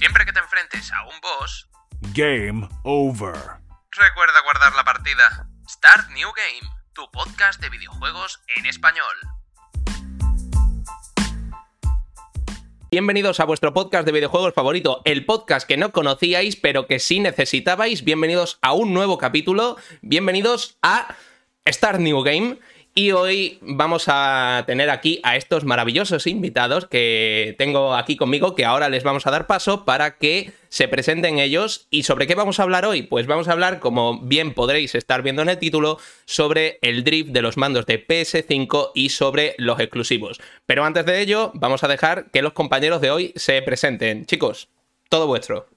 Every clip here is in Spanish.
Siempre que te enfrentes a un boss, Game over. recuerda guardar la partida. Start New Game, tu podcast de videojuegos en español. Bienvenidos a vuestro podcast de videojuegos favorito, el podcast que no conocíais pero que sí necesitabais. Bienvenidos a un nuevo capítulo, bienvenidos a Start New Game. Y hoy vamos a tener aquí a estos maravillosos invitados que tengo aquí conmigo, que ahora les vamos a dar paso para que se presenten ellos. ¿Y sobre qué vamos a hablar hoy? Pues vamos a hablar, como bien podréis estar viendo en el título, sobre el drift de los mandos de PS5 y sobre los exclusivos. Pero antes de ello, vamos a dejar que los compañeros de hoy se presenten. Chicos, todo vuestro.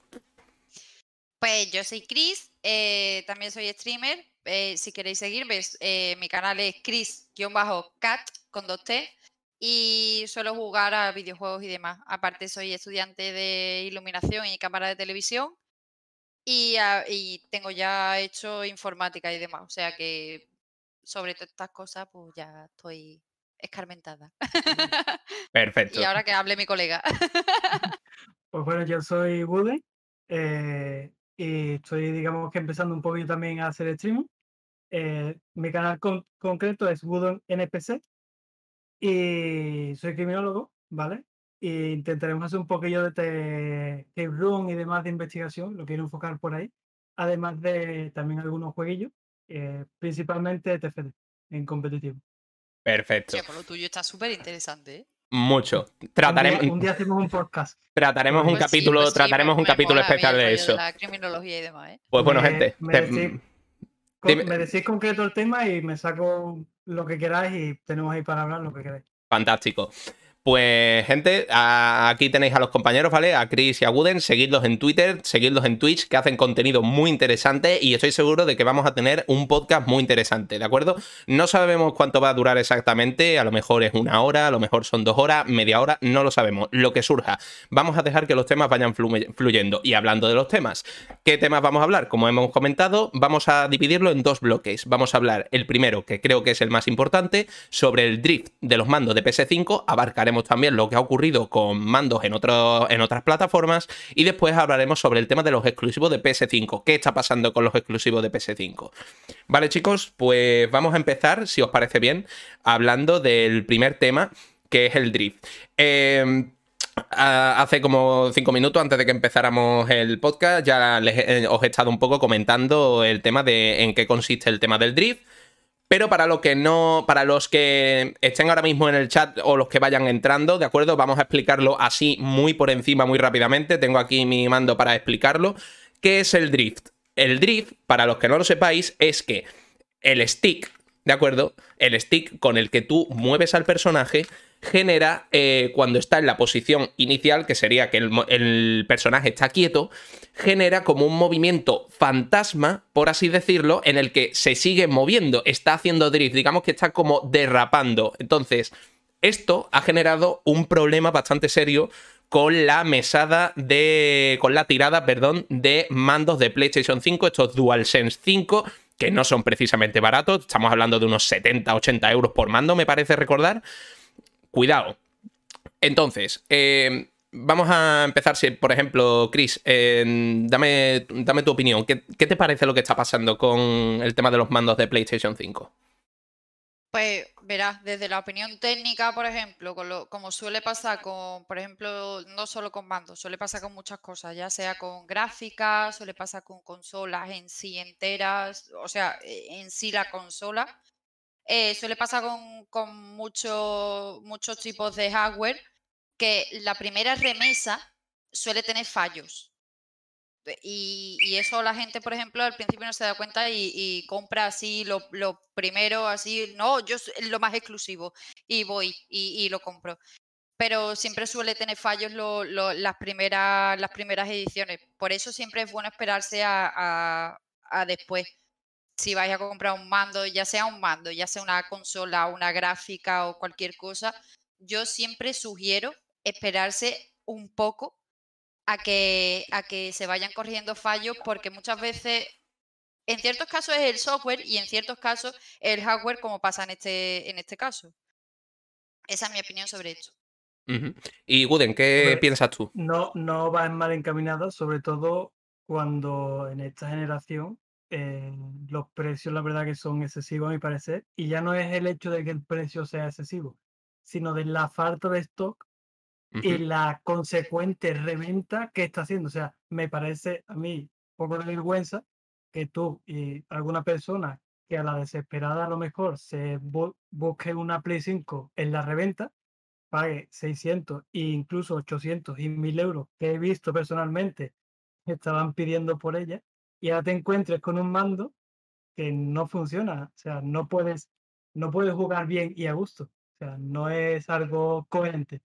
Pues yo soy Chris, eh, también soy streamer. Eh, si queréis seguirme, eh, mi canal es Chris-cat con dos T. Y suelo jugar a videojuegos y demás. Aparte, soy estudiante de iluminación y cámara de televisión. Y, ah, y tengo ya hecho informática y demás. O sea que sobre todas estas cosas, pues ya estoy escarmentada. Perfecto. y ahora que hable mi colega. Pues bueno, yo soy Woody eh, y estoy, digamos que empezando un poquito también a hacer streaming. Eh, mi canal con- concreto es Woodon NPC y soy criminólogo, ¿vale? E intentaremos hacer un poquillo de te- escape room y demás de investigación, lo quiero enfocar por ahí, además de también algunos jueguillos, eh, principalmente TFD en competitivo. Perfecto. Por lo tuyo está súper interesante, ¿eh? Mucho. Un día, Trataremos, un día hacemos un podcast. trataremos un Pues sí, capítulo, pues sí, trataremos me- un me capítulo especial de eso. la criminología y demás, ¿eh? Pues bueno, Me- gente. me te- decís- Con-. Me decís concreto el tema y me saco lo que queráis y tenemos ahí para hablar lo que queráis. Fantástico. Pues, gente, aquí tenéis a los compañeros, ¿vale? A Chris y a Wooden. Seguidlos en Twitter, seguidlos en Twitch, que hacen contenido muy interesante y estoy seguro de que vamos a tener un podcast muy interesante, ¿de acuerdo? No sabemos cuánto va a durar exactamente, a lo mejor es una hora, a lo mejor son dos horas, media hora, no lo sabemos, lo que surja. Vamos a dejar que los temas vayan fluye- fluyendo. Y hablando de los temas, ¿qué temas vamos a hablar? Como hemos comentado, vamos a dividirlo en dos bloques. Vamos a hablar el primero, que creo que es el más importante, sobre el drift de los mandos de PS5. Abarcaremos también lo que ha ocurrido con mandos en, otro- en otras plataformas. Y después hablaremos sobre el tema de los exclusivos de PS5. ¿Qué está pasando con los exclusivos de PS5? Vale, chicos, pues vamos a empezar, si os parece bien, hablando del primer tema, que es el drift. Ah, Hace como cinco minutos antes de que empezáramos el podcast ya les os he estado un poco comentando el tema de en qué consiste el tema del drift. Pero para los que no, para los que estén ahora mismo en el chat o los que vayan entrando, ¿de acuerdo? Vamos a explicarlo así muy por encima, muy rápidamente. Tengo aquí mi mando para explicarlo. ¿Qué es el drift? El drift, para los que no lo sepáis, es que el stick, ¿de acuerdo? El stick con el que tú mueves al personaje genera, eh, cuando está en la posición inicial, que sería que el, el personaje está quieto, genera como un movimiento fantasma, por así decirlo, en el que se sigue moviendo, está haciendo drift, digamos que está como derrapando. Entonces, esto ha generado un problema bastante serio con la mesada de. con la tirada, perdón, de mandos de PlayStation 5, estos DualSense 5, que no son precisamente baratos. Estamos hablando de unos 70, 80 euros por mando, me parece recordar. Cuidado. Entonces, eh, vamos a empezar, si, por ejemplo, Chris, eh, dame, dame tu opinión. ¿Qué, te parece lo que está pasando con el tema de los mandos de PlayStation 5? Pues verás, desde la opinión técnica, por ejemplo, como suele pasar con, por ejemplo, no solo con mandos, suele pasar con muchas cosas, ya sea con gráficas, suele pasar con consolas en sí enteras, o sea, en sí la consola. Eh, suele pasar con, con mucho- muchos tipos de hardware que la primera remesa suele tener fallos. Y, y eso la gente, por ejemplo, al principio no se da cuenta y, y compra así lo, lo primero, así, no, yo lo más exclusivo y voy y, y lo compro. Pero siempre suele tener fallos lo- lo- las, primeras, las primeras ediciones. Por eso siempre es bueno esperarse a, a- a después. Si vais a comprar un mando, ya sea un mando, ya sea una consola, una gráfica o cualquier cosa, yo siempre sugiero esperarse un poco a que, a que se vayan corrigiendo fallos porque muchas veces, en ciertos casos es el software y en ciertos casos el hardware como pasa en este, en este caso. Esa es mi opinión sobre esto. Y Guden, ¿qué piensas tú? No, no va mal encaminado, sobre todo cuando en esta generación eh, los precios, la verdad, que son excesivos a mi parecer. Y ya no es el hecho de que el precio sea excesivo, sino de la falta de stock y Ujú. la consecuente reventa que está haciendo. O sea, me parece a mí un poco de vergüenza que tú y alguna persona que a la desesperada a lo mejor se bu- busque una Play 5 en la reventa, pague 600 e incluso 800 y 1000 euros que he visto personalmente estaban pidiendo por ella y ahora te encuentres con un mando que no funciona. O sea, no puedes, no puedes jugar bien y a gusto. O sea, no es algo coherente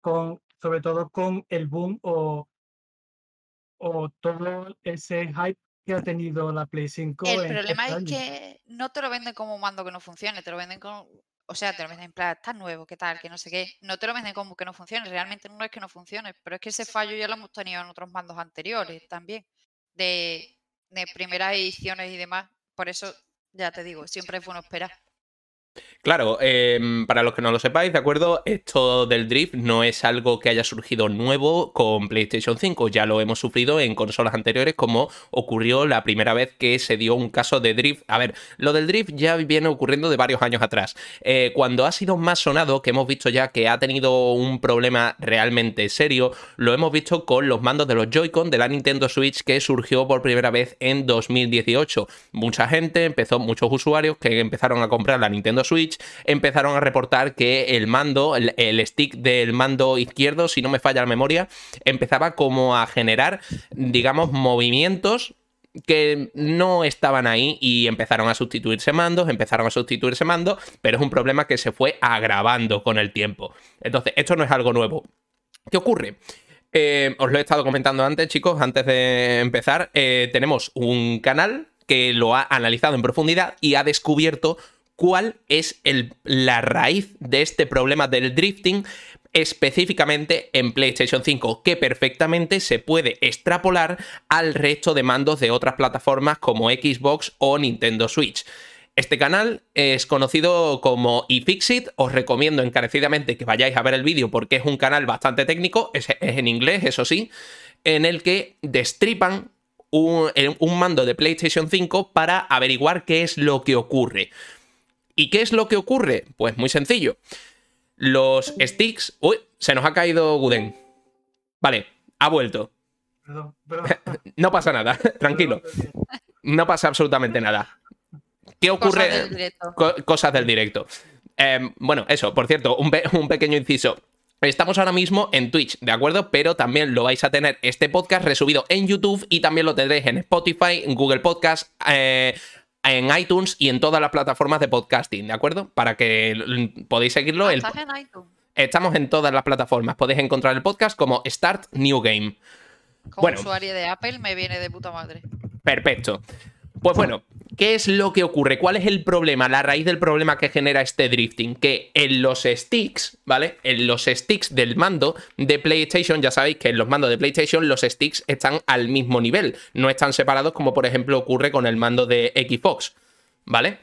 con, sobre todo con el boom o, o todo ese hype que ha tenido la Play 5 El en problema es que no te lo venden como un mando que no funcione, te lo venden como. O sea, te lo venden en plan, está nuevo, ¿qué tal? Que no sé qué. No te lo venden como que no funcione. Realmente no es que no funcione, pero es que ese fallo ya lo hemos tenido en otros mandos anteriores también. De, de primeras ediciones y demás. Por eso, ya te digo, siempre es bueno esperar. Claro, em, para los que no lo sepáis, ¿de acuerdo? Esto del drift no es algo que haya surgido nuevo con PlayStation 5, ya lo hemos sufrido en consolas anteriores como ocurrió la primera vez que se dio un caso de drift. A ver, lo del drift ya viene ocurriendo de varios años atrás. Eh, cuando ha sido más sonado, que hemos visto ya que ha tenido un problema realmente serio, lo hemos visto con los mandos de los Joy-Con de la Nintendo Switch que surgió por primera vez en 2018. Mucha gente empezó, muchos usuarios que empezaron a comprar la Nintendo Switch empezaron a reportar que el mando, el, el, stick del mando izquierdo, si no me falla la memoria, empezaba como a generar, digamos, movimientos que no estaban ahí y empezaron a sustituirse mandos, empezaron a sustituirse mandos, pero es un problema que se fue agravando con el tiempo. Entonces, esto no es algo nuevo. ¿Qué ocurre? Eh, os lo he estado comentando antes, chicos, antes de empezar. Eh, tenemos un canal que lo ha analizado en profundidad y ha descubierto cuál es el, la raíz de este problema del drifting específicamente en PlayStation 5, que perfectamente se puede extrapolar al resto de mandos de otras plataformas como Xbox o Nintendo Switch. Este canal es conocido como iFixit, os recomiendo encarecidamente que vayáis a ver el vídeo porque es un canal bastante técnico, es, en inglés, eso sí, en el que destripan un, un mando de PlayStation 5 para averiguar qué es lo que ocurre. ¿Y qué es lo que ocurre? Pues muy sencillo. Los sticks. Uy, se nos ha caído Guden. Vale, ha vuelto. Perdón, perdón. No pasa nada, tranquilo. No pasa absolutamente nada. ¿Qué ocurre? Cosas del directo. Co cosas del directo. Eh, bueno, eso, por cierto, un, pe un pequeño inciso. Estamos ahora mismo en Twitch, ¿de acuerdo? Pero también lo vais a tener este podcast resubido en YouTube y también lo tendréis en Spotify, en Google Podcast, eh, en iTunes y en todas las plataformas de podcasting, ¿de acuerdo? Para que podéis seguirlo. El... ¿Estás en iTunes? Estamos en todas las plataformas. Podéis encontrar el podcast como Start New Game. Como Bueno. usuario de Apple me viene de puta madre. Perfecto. Pues bueno, ¿qué es lo que ocurre? ¿Cuál es el problema? La raíz del problema que genera este drifting. Que en los sticks, ¿vale? En los sticks del mando de PlayStation, ya sabéis que en los mandos de PlayStation los sticks están al mismo nivel. No están separados como por ejemplo ocurre con el mando de Xbox, ¿vale?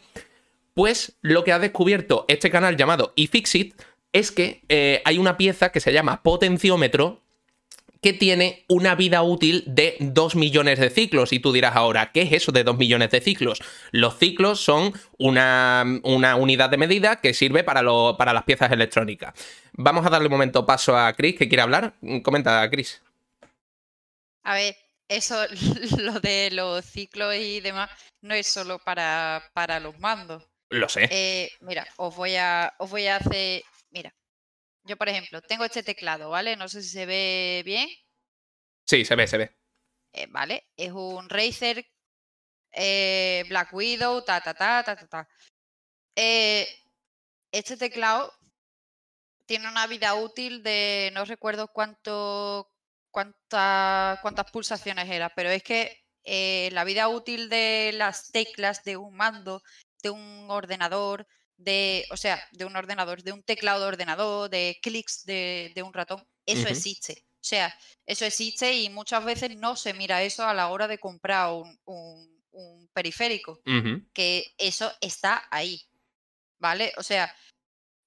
Pues lo que ha descubierto este canal llamado iFixit es que eh, hay una pieza que se llama potenciómetro que tiene una vida útil de 2 millones de ciclos. Y tú dirás ahora, ¿qué es eso de 2 millones de ciclos? Los ciclos son una, una unidad de medida que sirve para, lo, para, las piezas electrónicas. Vamos a darle un momento paso a Chris, que quiere hablar. Comenta, Chris. A ver, eso, lo de los ciclos y demás, no es solo para, para los mandos. Lo sé. Eh, mira, os voy, a, os voy a hacer. Mira, yo, por ejemplo, tengo este teclado, ¿vale? No sé si se ve bien. Sí, se ve, se ve. Eh, ¿Vale? Es un Razer eh, Black Widow, ta, ta, ta, ta, ta, ta. Eh, este teclado tiene una vida útil de no recuerdo cuánto, cuánta, cuántas pulsaciones era, pero es que la vida útil de las teclas de un mando, de un ordenador, de, o sea, de un ordenador, de un teclado de ordenador, de clics de, de un ratón, eso existe. O sea, eso existe y muchas veces no se mira eso a la hora de comprar un, un- un periférico, que eso está ahí, ¿vale? O sea,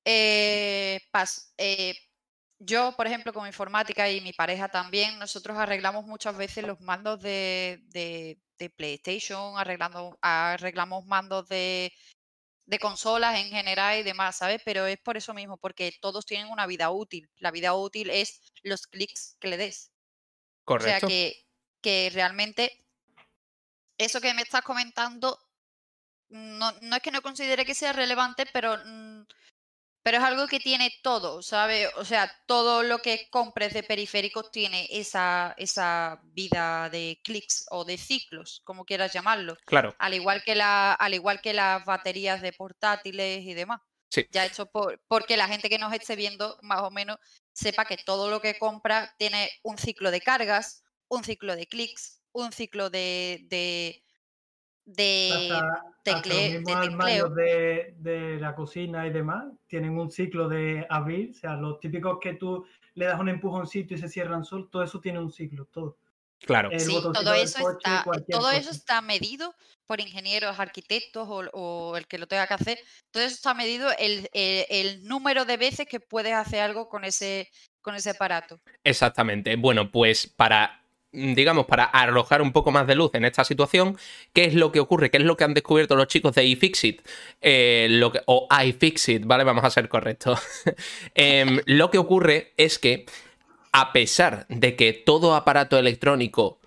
eh, pas- eh, yo, por ejemplo, como informática y mi pareja también, nosotros arreglamos muchas veces los mandos de, de- de PlayStation, arreglando, arreglamos mandos de, de consolas en general y demás, ¿sabes? Pero es por eso mismo, porque todos tienen una vida útil. La vida útil es los clics que le des. O sea Correcto. que, que realmente eso que me estás comentando, no, no es que no considere que sea relevante, pero, mm, pero es algo que tiene todo, ¿sabes? O sea, todo lo que compres de periféricos tiene esa, esa vida de clics o de ciclos, como quieras llamarlo. Claro. Al igual que la, al igual que las baterías de portátiles y demás. Sí. Ya hecho por, porque la gente que nos esté viendo, más o menos, sepa que todo lo que compra tiene un ciclo de cargas, un ciclo de clics, un ciclo de, de, de hasta los de tecleo. de, de la cocina y demás tienen un ciclo de abrir, o sea, los típicos que tú le das un empujoncito y se cierran solos, todo eso tiene un ciclo, todo. Claro. El Sí, todo eso coche, está, todo eso está medido por ingenieros, arquitectos o, o el que lo tenga que hacer. Todo eso está medido el, el- el número de veces que puedes hacer algo con ese, con ese aparato. Exactamente. Bueno, pues para, digamos, para arrojar un poco más de luz en esta situación, ¿qué es lo que ocurre? ¿Qué es lo que han descubierto los chicos de iFixit? Eh, o iFixit, ¿vale? Vamos a ser correctos. Em, lo que ocurre es que, a pesar de que todo aparato electrónico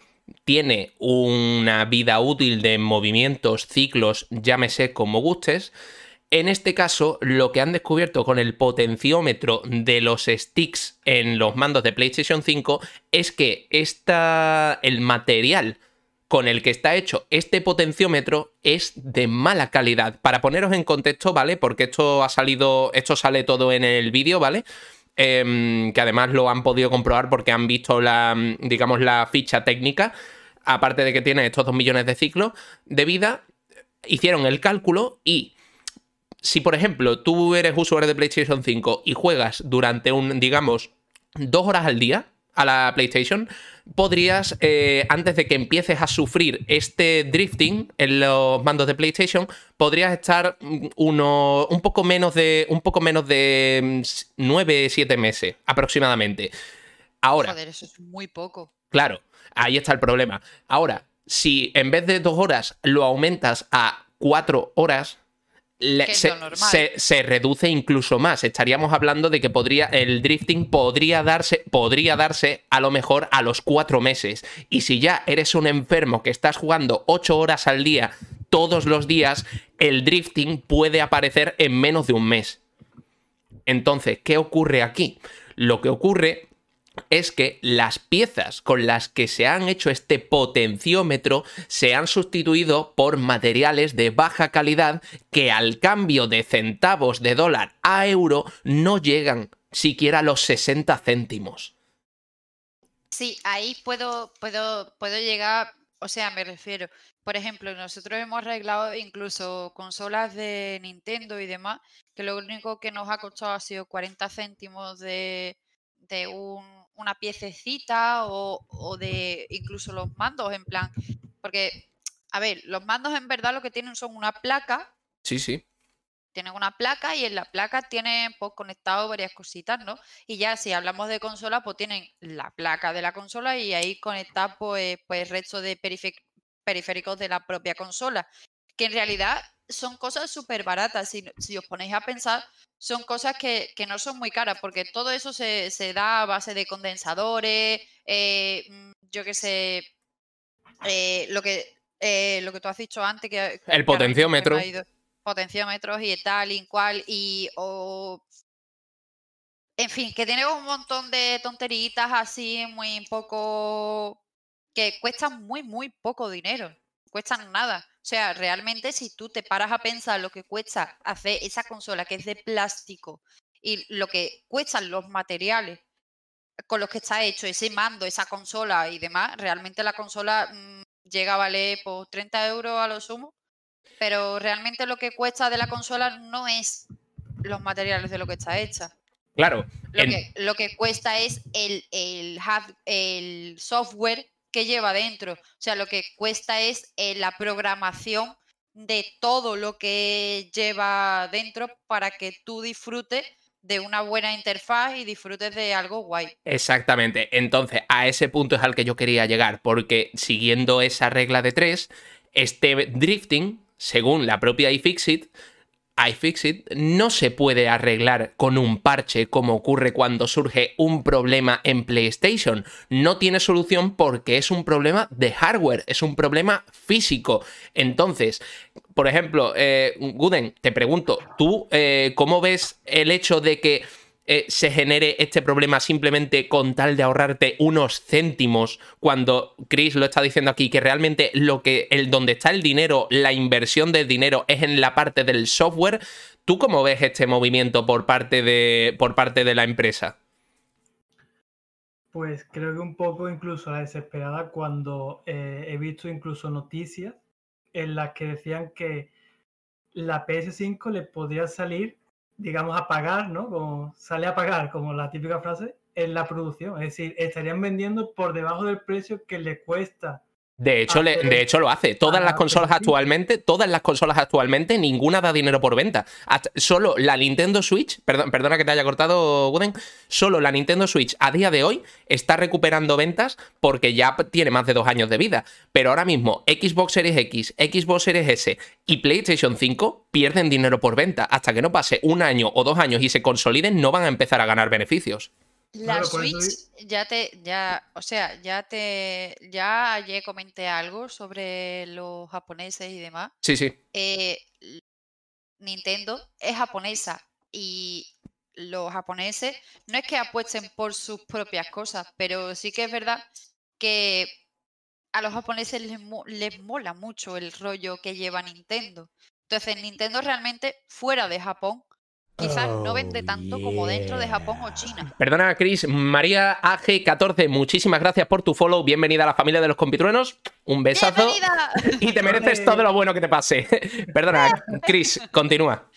tiene una vida útil de movimientos, ciclos, llámese como gustes, en este caso, lo que han descubierto con el potenciómetro de los sticks en los mandos de PlayStation 5 es que esta, el material con el que está hecho este potenciómetro es de mala calidad. Para poneros en contexto, ¿vale? Porque esto ha salido, esto sale todo en el vídeo, ¿vale? Em, que además lo han podido comprobar porque han visto la, digamos, la ficha técnica. Aparte de que tiene estos 2 millones de ciclos de vida, hicieron el cálculo y si, por ejemplo, tú eres usuario de PlayStation 5 y juegas durante un, digamos, dos horas al día a la PlayStation, podrías, eh, antes de que empieces a sufrir este drifting en los mandos de PlayStation, podrías estar mm, uno, un poco menos de, un poco menos de 9, 7 meses aproximadamente. Ahora, Joder, eso es muy poco. Claro, ahí está el problema. Ahora, si en vez de dos horas lo aumentas a cuatro horas, le- se- se reduce incluso más. Estaríamos hablando de que podría, el drifting podría darse, podría darse a lo mejor a los cuatro meses. Y si ya eres un enfermo que estás jugando ocho horas al día todos los días, el drifting puede aparecer en menos de un mes. Entonces, ¿qué ocurre aquí? Lo que ocurre es que las piezas con las que se han hecho este potenciómetro se han sustituido por materiales de baja calidad que al cambio de centavos de dólar a euro no llegan siquiera a los 60 céntimos. Sí, ahí puedo, puedo, puedo llegar, o sea, me refiero, por ejemplo, nosotros hemos arreglado incluso consolas de Nintendo y demás, que lo único que nos ha costado ha sido 40 céntimos de, de un- una piececita o, o de incluso los mandos, en plan, porque, a ver, los mandos en verdad lo que tienen son una placa Sí, sí. tienen una placa y en la placa tienen pues, conectado varias cositas, ¿no? Y ya si hablamos de consola, pues tienen la placa de la consola y ahí conectar pues, pues resto de periféricos de la propia consola, que en realidad son cosas súper baratas. Si, si os ponéis a pensar, son cosas que, que no son muy caras, porque todo eso se, se da a base de condensadores, eh, mm, yo qué sé, eh, lo que eh, lo que tú has dicho antes, que ha potenciómetro. potenciómetros y tal y cual, y o en fin, que tiene un montón de tonteritas así muy poco que cuestan muy, muy poco dinero, cuestan nada. O sea, realmente si tú te paras a pensar lo que cuesta hacer esa consola que es de plástico y lo que cuestan los materiales con los que está hecho ese mando, esa consola y demás, realmente la consola mm, llega a valer por 30 euros a lo sumo, pero realmente lo que cuesta de la consola no es los materiales de lo que está hecha. Claro. Lo, en- que, lo que cuesta es el, el, hard- el software que lleva dentro. O sea, lo que cuesta es eh, la programación de todo lo que lleva dentro para que tú disfrutes de una buena interfaz y disfrutes de algo guay. Exactamente. Entonces, a ese punto es al que yo quería llegar, porque siguiendo esa regla de tres, este drifting, según la propia iFixit, iFixit no se puede arreglar con un parche como ocurre cuando surge un problema en PlayStation. No tiene solución porque es un problema de hardware, es un problema físico. Entonces, por ejemplo, eh, Guden, te pregunto, ¿tú eh, cómo ves el hecho de que eh, se genere este problema simplemente con tal de ahorrarte unos céntimos cuando Chris lo está diciendo aquí que realmente lo que el donde está el dinero, la inversión del dinero es en la parte del software. ¿Tú cómo ves este movimiento por parte de por parte de la empresa? Pues creo que un poco incluso la desesperada cuando eh, he visto incluso noticias en las que decían que la PS5 le podría salir digamos, a pagar, ¿no? Como sale a pagar, como la típica frase, en la producción. Es decir, estarían vendiendo por debajo del precio que le cuesta de hecho, de hecho, lo hace. Todas las consolas actualmente, todas las consolas actualmente, ninguna da dinero por venta. solo la Nintendo Switch, perdón, perdona que te haya cortado, Wooden, solo la Nintendo Switch a día de hoy está recuperando ventas porque ya tiene más de dos años de vida. Pero ahora mismo Xbox Series X, Xbox Series S y PlayStation 5 pierden dinero por venta. Hasta que no pase un año o dos años y se consoliden, no van a empezar a ganar beneficios. La Switch ya te, ya, o sea, ya te, ya ayer comenté algo sobre los japoneses y demás. Sí, sí. Eh, Nintendo es japonesa y los japoneses no es que apuesten por sus propias cosas, pero sí que es verdad que a los japoneses les, les mola mucho el rollo que lleva Nintendo. Entonces, Nintendo realmente fuera de Japón quizás no vende oh, tanto como dentro de Japón o China. Perdona, Chris. María AG14, muchísimas gracias por tu follow. Bienvenida a la familia de los compitruenos. Un besazo. ¡Bienvenida! Y te mereces todo lo bueno que te pase. Perdona, Chris, continúa.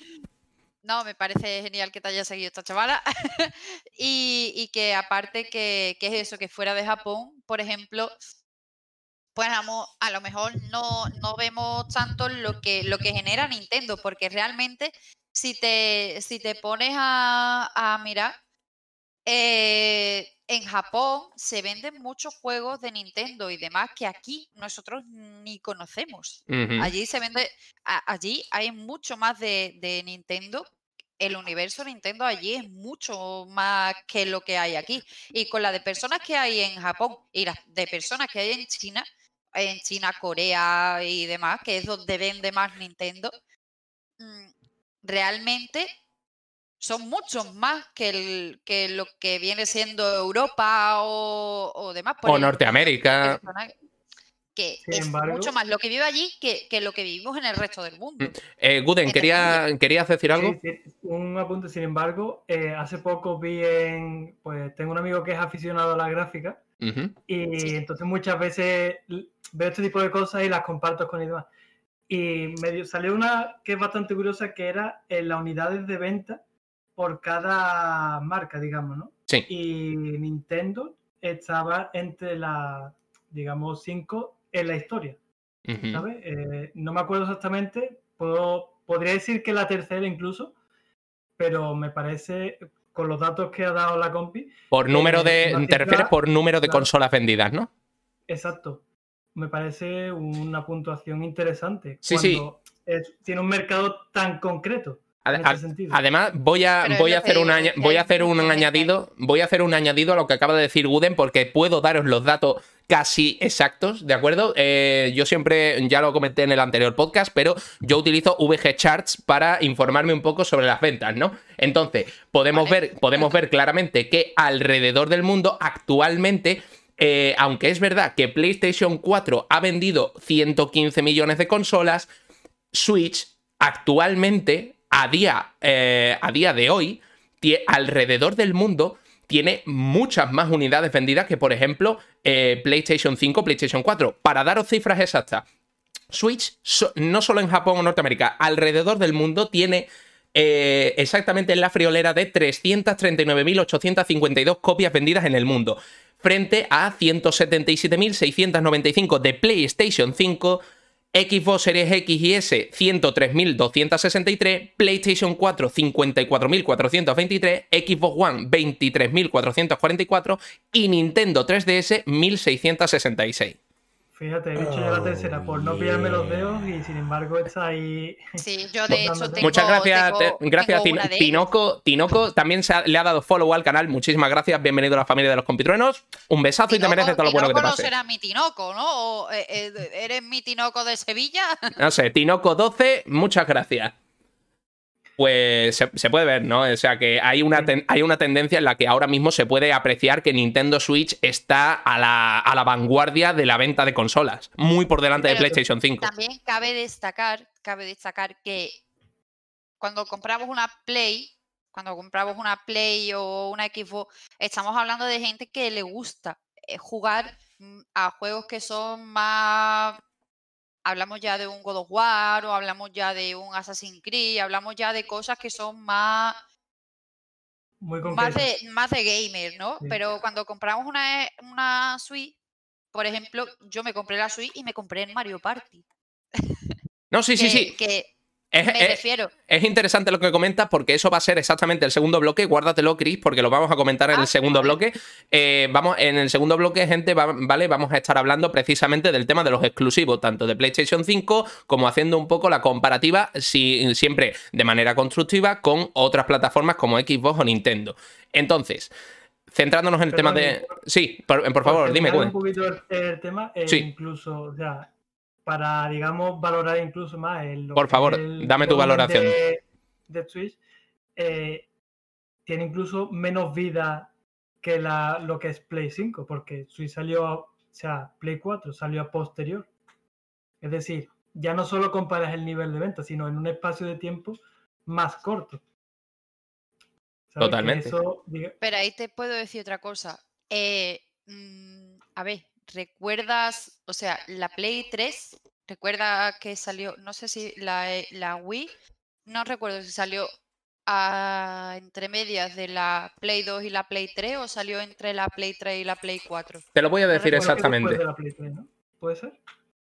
No, me parece genial que te haya seguido esta chavala. y, que aparte que, es eso, que fuera de Japón, por ejemplo, pues a lo mejor no, no vemos tanto lo que, lo que genera Nintendo, porque realmente si te, si te pones a, mirar, eh, en Japón se venden muchos juegos de Nintendo y demás que aquí nosotros ni conocemos. Allí se vende, allí hay mucho más de, Nintendo. El universo Nintendo allí es mucho más que lo que hay aquí. Y con la de personas que hay en Japón y las de personas que hay en China, en China, Corea y demás, que es donde vende más Nintendo, realmente son muchos más que, el, que lo que viene siendo Europa o, demás. o Norteamérica. Que es mucho más lo que vive allí que, lo que vivimos en el resto del mundo. Mm, eh, Guden, ¿quería, ¿querías decir algo? un apunte, sin embargo, eh, hace poco vi en, pues tengo un amigo que es aficionado a la gráfica y entonces muchas veces veo este tipo de cosas y las comparto con demás. Y medio salió una que es bastante curiosa, que era en las unidades de venta por cada marca, digamos, ¿no? Sí. Y Nintendo estaba entre las, digamos, cinco en la historia. ¿Sabes? Eh, no me acuerdo exactamente, puedo, podría decir que la tercera incluso, pero me parece, con los datos que ha dado la compi. Por número de. te refieres por número de consolas vendidas, ¿no? Exacto me parece una puntuación interesante. Sí, sí. tiene un mercado tan concreto. Además, voy a, voy a hacer, un, voy a hacer un añadido. Voy a hacer un añadido a lo que acaba de decir Guden, porque puedo daros los datos casi exactos, ¿de acuerdo? Eh, yo siempre, ya lo comenté en el anterior podcast, pero yo utilizo VG Charts para informarme un poco sobre las ventas, ¿no? Entonces, podemos, ver, podemos ver claramente que alrededor del mundo actualmente eh, aunque es verdad que PlayStation 4 ha vendido 115 millones de consolas, Switch actualmente, a día, eh, a día de hoy, alrededor del mundo, tiene muchas más unidades vendidas que, por ejemplo, eh, PlayStation 5, PlayStation 4. Para daros cifras exactas, Switch, no solo en Japón o Norteamérica, alrededor del mundo tiene exactamente en la friolera de 339.852 copias vendidas en el mundo frente a 177.695 de PlayStation 5 Xbox Series X y S 103.263, PlayStation 4 54.423, Xbox One 23.444 y Nintendo 3DS 1.666. Fíjate, he dicho ya la tercera por no pillarme los dedos y sin embargo está ahí. Sí, yo de hecho tengo. Muchas gracias, tengo- te- gracias tengo una de ellas. Tinoco. Tinoco también se ha- le ha dado follow al canal. Muchísimas gracias. Bienvenido a la familia de los compitruenos. Un besazo y te mereces todo lo bueno que te Tinoco no pase. será mi Tinoco, ¿no? O, eh, eh, ¿Eres mi Tinoco de Sevilla? No sé, Tinoco 12, muchas gracias. Pues se, se puede ver, ¿no? O sea que hay una, ten- hay una tendencia en la que ahora mismo se puede apreciar que Nintendo Switch está a la, a la vanguardia de la venta de consolas, muy por delante de PlayStation 5. También cabe destacar, cabe destacar que cuando compramos una Play, cuando compramos una Play o una Xbox, estamos hablando de gente que le gusta eh, jugar mm, a juegos que son más hablamos ya de un God of War o hablamos ya de un Assassin's Creed, hablamos ya de cosas que son más Muy más de, más de gamer, ¿no? Sí. Pero cuando compramos una, una Switch, por ejemplo, yo me compré la Switch y me compré el Mario Party. No, sí, sí, sí. Que Es, me es- refiero. es interesante lo que comentas porque eso va a ser exactamente el segundo bloque. Guárdatelo, Chris, porque lo vamos a comentar en Ah, el segundo vale. bloque. Eh, vamos, en el segundo bloque, gente, va- vale, vamos a estar hablando precisamente del tema de los exclusivos, tanto de PlayStation 5 como haciendo un poco la comparativa, si- siempre de manera constructiva, con otras plataformas como Xbox o Nintendo. Entonces, centrándonos en el tema de. Sí, por, por favor, dime, un poquito el, el tema, eh, Sí. incluso, o sea, para, digamos, valorar incluso más el. Por favor, el dame tu valoración. De, de Switch, eh, tiene incluso menos vida que la, lo que es Play 5, porque Switch salió, o sea, Play 4 salió a posterior. Es decir, ya no solo comparas el nivel de venta, sino en un espacio de tiempo más corto. Totalmente. eso, diga- Pero ahí te puedo decir otra cosa. Eh, mm, a ver, ¿recuerdas? O sea, la Play 3, ¿recuerda que salió? No sé si la, eh, la Wii, no recuerdo si salió a- entre medias de la Play 2 y la Play 3 o salió entre la Play 3 y la Play 4. Te lo voy a decir después exactamente. de la Play 3, ¿no? ¿Puede ser?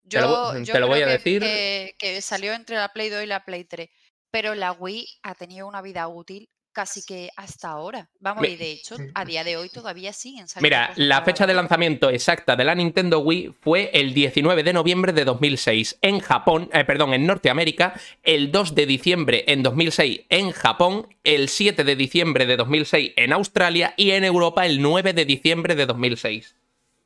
Te lo Yo, yo te lo voy creo a que- decir. Que, que salió entre la Play 2 y la Play 3. Pero la Wii ha tenido una vida útil casi que hasta ahora. Vamos, y de hecho, a día de hoy todavía siguen saliendo. Mira, la fecha de lanzamiento exacta de la Nintendo Wii fue el 19 de noviembre de 2006 en Japón, eh, perdón, en Norteamérica, el 2 de diciembre en 2006 en Japón, el 7 de diciembre de 2006 en Australia y en Europa el 9 de diciembre de 2006.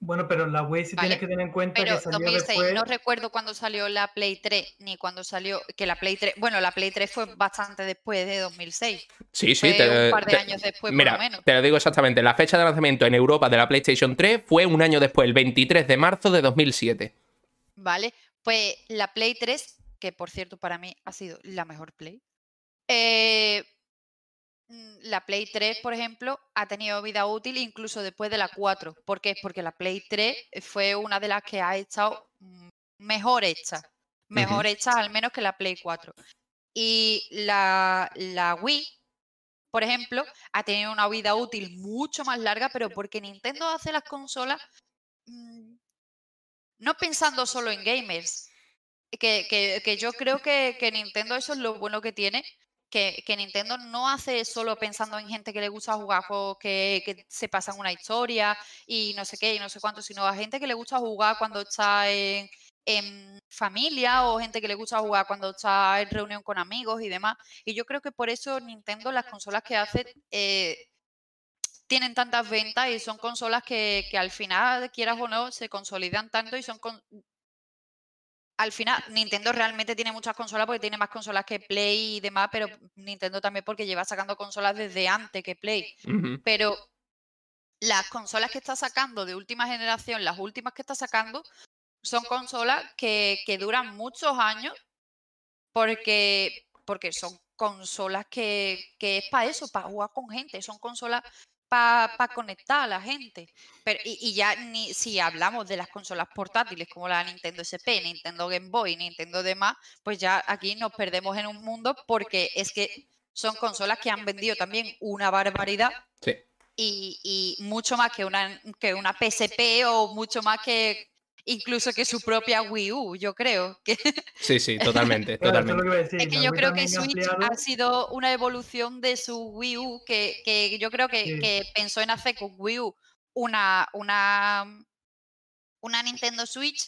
Bueno, pero la Wii sí Vale, tienes que tener en cuenta Pero que salió 2006, después. no recuerdo cuándo salió la Play 3, ni cuándo salió, que la Play 3, bueno, la Play 3 fue bastante después de 2006, Sí, sí, te- un par de te- años después Mira, por lo menos. te lo digo exactamente, la fecha de lanzamiento en Europa de la PlayStation 3 fue un año después, el 23 de marzo de 2007. ¿Vale? Pues la Play 3, que por cierto para mí ha sido la mejor Play. eh, la Play 3, por ejemplo, ha tenido vida útil incluso después de la 4. ¿Por qué? Porque la Play 3 fue una de las que ha estado mm, mejor hecha. Mejor hecha al menos que la Play 4. Y la, la Wii, por ejemplo, ha tenido una vida útil mucho más larga, pero porque Nintendo hace las consolas mm, no pensando solo en gamers. Que, que- que yo creo que, que Nintendo eso es lo bueno que tiene, que, Nintendo no hace solo pensando en gente que le gusta jugar que, que se pasan una historia y no sé qué y no sé cuánto, sino a gente que le gusta jugar cuando está en, en familia o gente que le gusta jugar cuando está en reunión con amigos y demás. Y yo creo que por eso Nintendo, las consolas que hace, eh, tienen tantas ventas y son consolas que, que al final, quieras o no, se consolidan tanto y son al final, Nintendo realmente tiene muchas consolas porque tiene más consolas que Play y demás, pero Nintendo también porque lleva sacando consolas desde antes que Play. Pero las consolas que está sacando de última generación, las últimas que está sacando, son consolas que, que duran muchos años porque, porque son consolas que, que es para eso, para jugar con gente, son consolas para conectar a la gente. Pero, y, y ya ni si hablamos de las consolas portátiles como la Nintendo SP, Nintendo Game Boy, Nintendo demás, pues ya aquí nos perdemos en un mundo porque es que son consolas que han vendido también una barbaridad Sí. y, y mucho más que una, que una PSP o mucho más que... incluso que su propia Wii U, yo creo. Que, Sí, sí, totalmente, Claro, es totalmente. lo que iba a decir. es que yo creo que Switch ampliado- ha sido una evolución de su Wii U, que, que yo creo que, Sí. que pensó en hacer con Wii U una, una, una Nintendo Switch,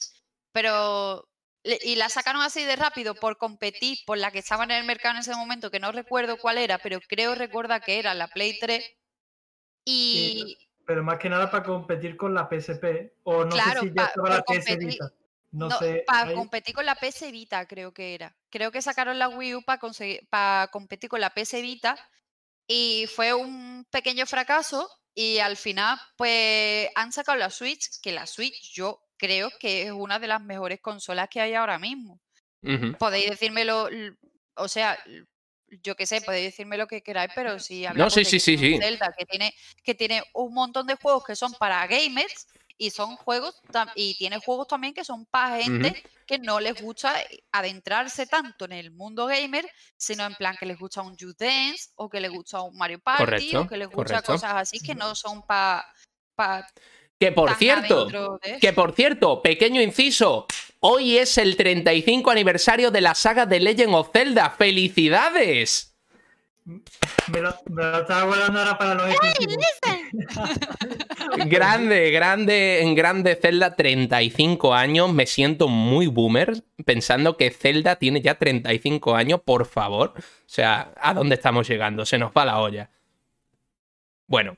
pero y la sacaron así de rápido por competir por la que estaba en el mercado en ese momento, que no recuerdo cuál era, pero creo recuerda que era la Play 3. Y Pero más que nada para competir con la PSP. O no Claro, sé si ya estaba la PS. Vita. No, no, sé. para ahí- competir con la PS Vita, creo que era. Creo que sacaron la Wii U para competir con la PS Vita y fue un pequeño fracaso y al final pues han sacado la Switch, que la Switch yo creo que es una de las mejores consolas que hay ahora mismo. Podéis decírmelo, o sea, yo qué sé, podéis decirme lo que queráis, pero si No, hablamos sí, de sí, sí, sí. Zelda que tiene, que tiene un montón de juegos que son para gamers y son juegos y tiene juegos también que son para gente que no les gusta eh, adentrarse tanto en el mundo gamer, sino en plan que les gusta un Just Dance o que les gusta un Mario Party Correcto, o que les gusta correcto. cosas así que no son para pa Que por tan cierto, de que por cierto, pequeño inciso, hoy es el 35 aniversario de la saga de Legend of Zelda. ¡Felicidades! Me lo, me lo estaba guardando ahora para los. Grande, grande, en grande Zelda, 35 años. Me siento muy boomer pensando que Zelda tiene ya 35 años, por favor. O sea, ¿a dónde estamos llegando? Se nos va la olla. Bueno,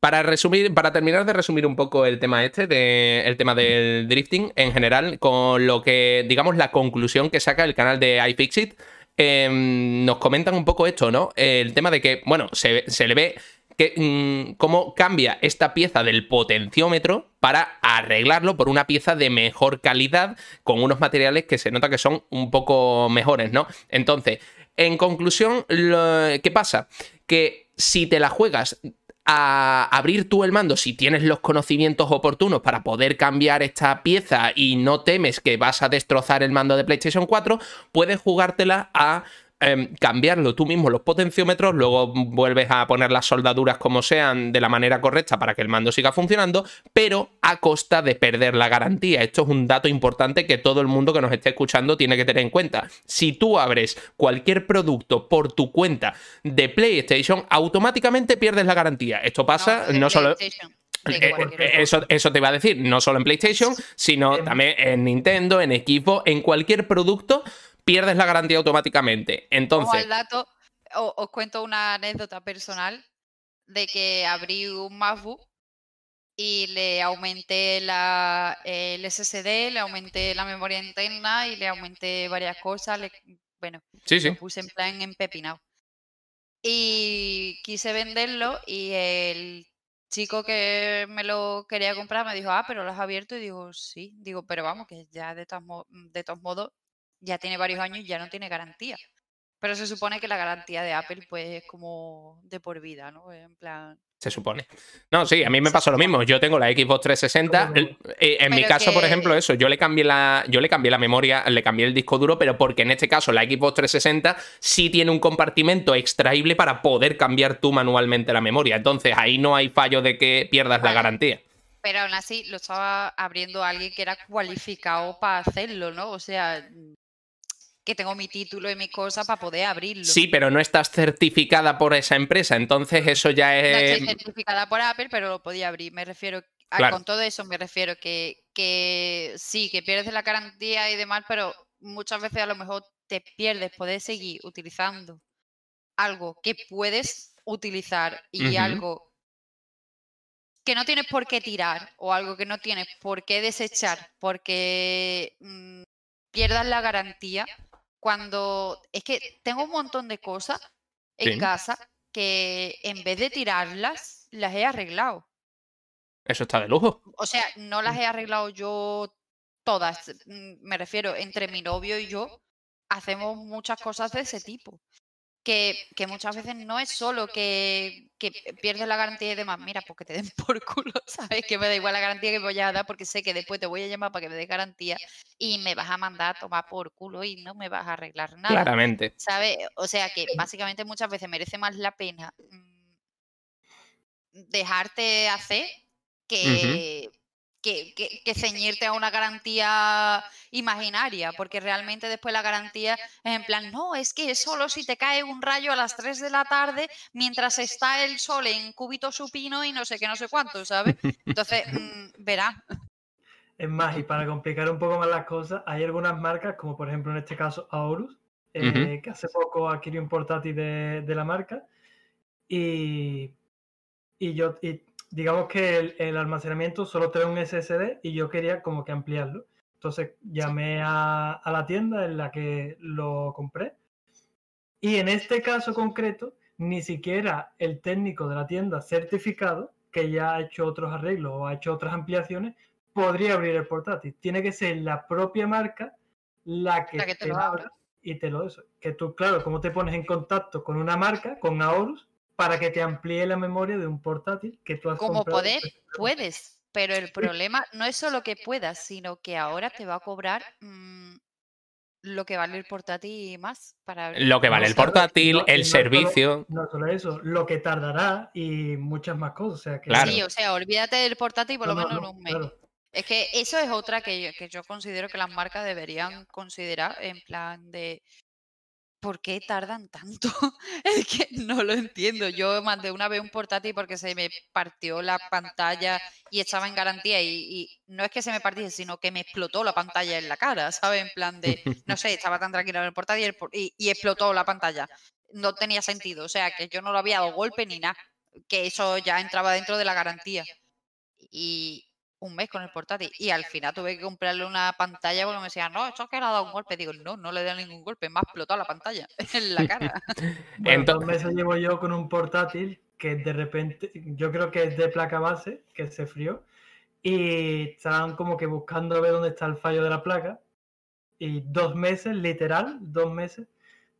para resumir, para terminar de resumir un poco el tema este, de, el tema del drifting en general, con lo que, digamos, la conclusión que saca el canal de iFixit, eh, nos comentan un poco esto, ¿no? El tema de que, bueno, se, se le ve que, mm, cómo cambia esta pieza del potenciómetro para arreglarlo por una pieza de mejor calidad con unos materiales que se nota que son un poco mejores, ¿no? Entonces, en conclusión, lo- ¿qué pasa? Que si te la juegas a abrir tú el mando si tienes los conocimientos oportunos para poder cambiar esta pieza y no temes que vas a destrozar el mando de PlayStation 4, puedes jugártela a em, cambiarlo tú mismo los potenciómetros, luego vuelves a poner las soldaduras como sean de la manera correcta para que el mando siga funcionando, pero a costa de perder la garantía. Esto es un dato importante que todo el mundo que nos esté escuchando tiene que tener en cuenta. Si tú abres cualquier producto por tu cuenta de PlayStation, automáticamente pierdes la garantía. Esto pasa no, solo... Eh, eh, eso, eso te iba a decir, no solo en PlayStation, sino Em. también en Nintendo, en Xbox, en cualquier producto, pierdes la garantía automáticamente. Entonces, al dato, o- os cuento una anécdota personal de que abrí un MacBook y le aumenté la, el SSD, le aumenté la memoria interna y le aumenté varias cosas. le- bueno, sí, sí. lo puse en plan empepinado. Y quise venderlo y el chico que me lo quería comprar me dijo, ah, pero lo has abierto y digo, sí, digo, pero vamos, que ya de todos, de todos modos ya tiene varios años y ya no tiene garantía. Pero se supone que la garantía de Apple pues es como de por vida, ¿no? En plan... Se supone. No, sí, a mí me pasó lo mismo. Yo tengo la Xbox 360. Como- el- eh, en mi caso, por ejemplo, eso, yo le cambié la, yo le cambié la memoria, le cambié el disco duro, pero porque en este caso la Xbox 360 sí tiene un compartimento extraíble para poder cambiar tú manualmente la memoria. Entonces ahí no hay fallo de que pierdas la garantía. Pero aún así lo estaba abriendo alguien que era cualificado para hacerlo, ¿no? O sea, que tengo mi título y mi cosa para poder abrirlo. Sí, pero no estás certificada por esa empresa, entonces eso ya No es. estoy certificada por Apple, pero lo podía abrir. Me refiero, a- Claro. con todo eso me refiero que, que sí, que pierdes la garantía y demás, pero muchas veces a lo mejor te pierdes poder seguir utilizando algo que puedes utilizar y algo que no tienes por qué tirar o algo que no tienes por qué desechar porque mm, pierdas la garantía cuando es que tengo un montón de cosas en Sí. casa que en vez de tirarlas las he arreglado. Eso está de lujo. O sea, no las he arreglado yo todas. mm, Me refiero, entre mi novio y yo hacemos muchas cosas de ese tipo. Que, que muchas veces no es solo que, que pierdes la garantía y demás. Mira, porque te den por culo, ¿sabes? Que me da igual la garantía que voy a dar porque sé que después te voy a llamar para que me des garantía y me vas a mandar a tomar por culo y no me vas a arreglar nada. Claramente. ¿Sabes? O sea que básicamente muchas veces merece más la pena mm, dejarte hacer que, que, que- que ceñirte a una garantía imaginaria, porque realmente después la garantía es en plan, no, es que es solo si te cae un rayo a las 3 de la tarde mientras está el sol en cúbito supino y no sé qué, no sé cuánto, ¿sabes? Entonces, mm, verá. Es más, y para complicar un poco más las cosas, hay algunas marcas, como por ejemplo en este caso Aorus, eh, que hace poco adquirió un portátil de, de la marca. Y, y yo, y digamos que el, el almacenamiento solo trae un SSD y yo quería como que ampliarlo. Entonces llamé a, a la tienda en la que lo compré. Y en este caso concreto, ni siquiera el técnico de la tienda certificado, que ya ha hecho otros arreglos o ha hecho otras ampliaciones, podría abrir el portátil. Tiene que ser la propia marca la que, La que te lo lo abra. y te lo eso. Que tú, claro, cómo te pones en contacto con una marca, con Aorus, para que te amplíe la memoria de un portátil que tú has Como comprado poder, puedes, pero el problema no es solo que puedas, sino que ahora te va a cobrar mm, lo que vale el portátil más para. Lo que vale el portátil, el no solo- servicio. No solo eso, lo que tardará y muchas más cosas. O sea, que Claro. Sí, o sea, olvídate del portátil por No, lo no, menos no, en un mes. claro. Es que eso es otra que yo, que yo considero que las marcas deberían considerar en plan de ¿por qué tardan tanto? Es que no lo entiendo. Yo mandé una vez un portátil porque se me partió la pantalla y estaba en garantía y, y no es que se me partiese, sino que me explotó la pantalla en la cara, ¿sabes? En plan de, no sé, estaba tan tranquila en el portátil y- y explotó la pantalla. No tenía sentido, o sea, que yo no lo había dado golpe ni nada, que eso ya entraba dentro de la garantía. Y un mes con el portátil. Y al final tuve que comprarle una pantalla porque me decían, no, esto es que le ha dado un golpe. Digo, no, no le he dado ningún golpe, me ha explotado la pantalla en la cara. Bueno, Ento- dos meses llevo yo con un portátil que de repente, yo creo que es de placa base, que se frió, y estaban como que buscando a ver dónde está el fallo de la placa, y dos meses, literal, dos meses,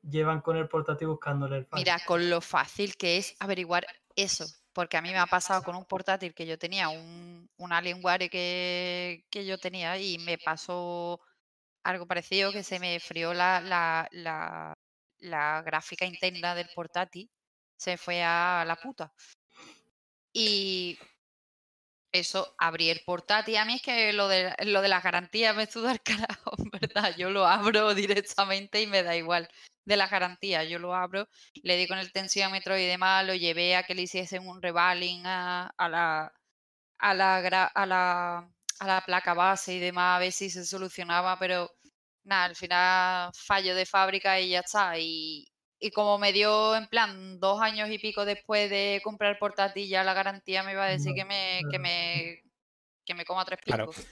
llevan con el portátil buscándole el fallo. Mira, con lo fácil que es averiguar eso. Porque a mí me ha pasado con un portátil que yo tenía, un, un que, que yo tenía, y me pasó algo parecido, que se me frió la, la, la, gráfica interna del portátil, se fue a la puta. Y eso, abrí el portátil. A mí es que lo de, lo de las garantías me suda el carajo, verdad. Yo lo abro directamente y me da igual de las garantías. Yo lo abro, le di con el tensiómetro y demás, lo llevé a que le hiciesen un revaling a, a la, a, la, a, la, a la placa base y demás, a ver si se solucionaba, pero nada, al final fallo de fábrica y ya está. Y, y como me dio en plan dos años y pico después de comprar portátil, ya la garantía me iba a decir No, que me, que me, que me coma tres Claro. picos,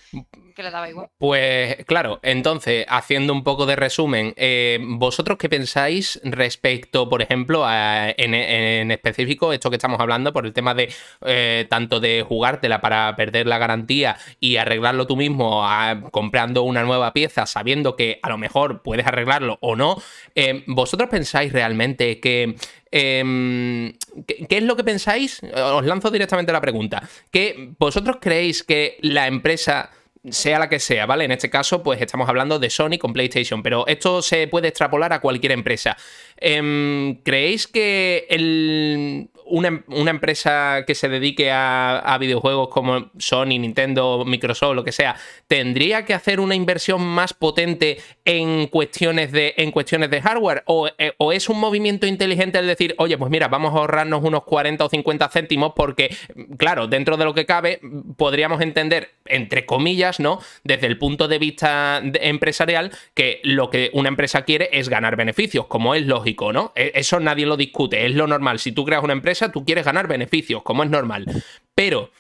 que le daba igual. Pues claro, entonces, haciendo un poco de resumen, eh, ¿vosotros qué pensáis respecto, por ejemplo, a- en, en específico, esto que estamos hablando, por el tema de eh, tanto de jugártela para perder la garantía y arreglarlo tú mismo a- comprando una nueva pieza, sabiendo que a lo mejor puedes arreglarlo o no? eh, ¿Vosotros pensáis realmente que... em, ¿qué, es lo que pensáis? Os lanzo directamente la pregunta. ¿Que ¿Vosotros creéis que la empresa sea la que sea, ¿vale? En este caso, pues estamos hablando de Sony con PlayStation, pero esto se puede extrapolar a cualquier empresa. Em, ¿Creéis que el- una, em- empresa que se dedique a, videojuegos como Sony, Nintendo, Microsoft, lo que sea, tendría que hacer una inversión más potente en cuestiones de, en cuestiones de hardware? ¿O, eh, o es un movimiento inteligente el decir, oye, pues mira, vamos a ahorrarnos unos 40 o 50 céntimos porque, claro, dentro de lo que cabe, podríamos entender, entre comillas, ¿no? Desde el punto de vista empresarial, que lo que una empresa quiere es ganar beneficios, como es lógico, ¿no? E- Eso nadie lo discute, es lo normal. Si tú creas una empresa, tú quieres ganar beneficios, como es normal. Pero,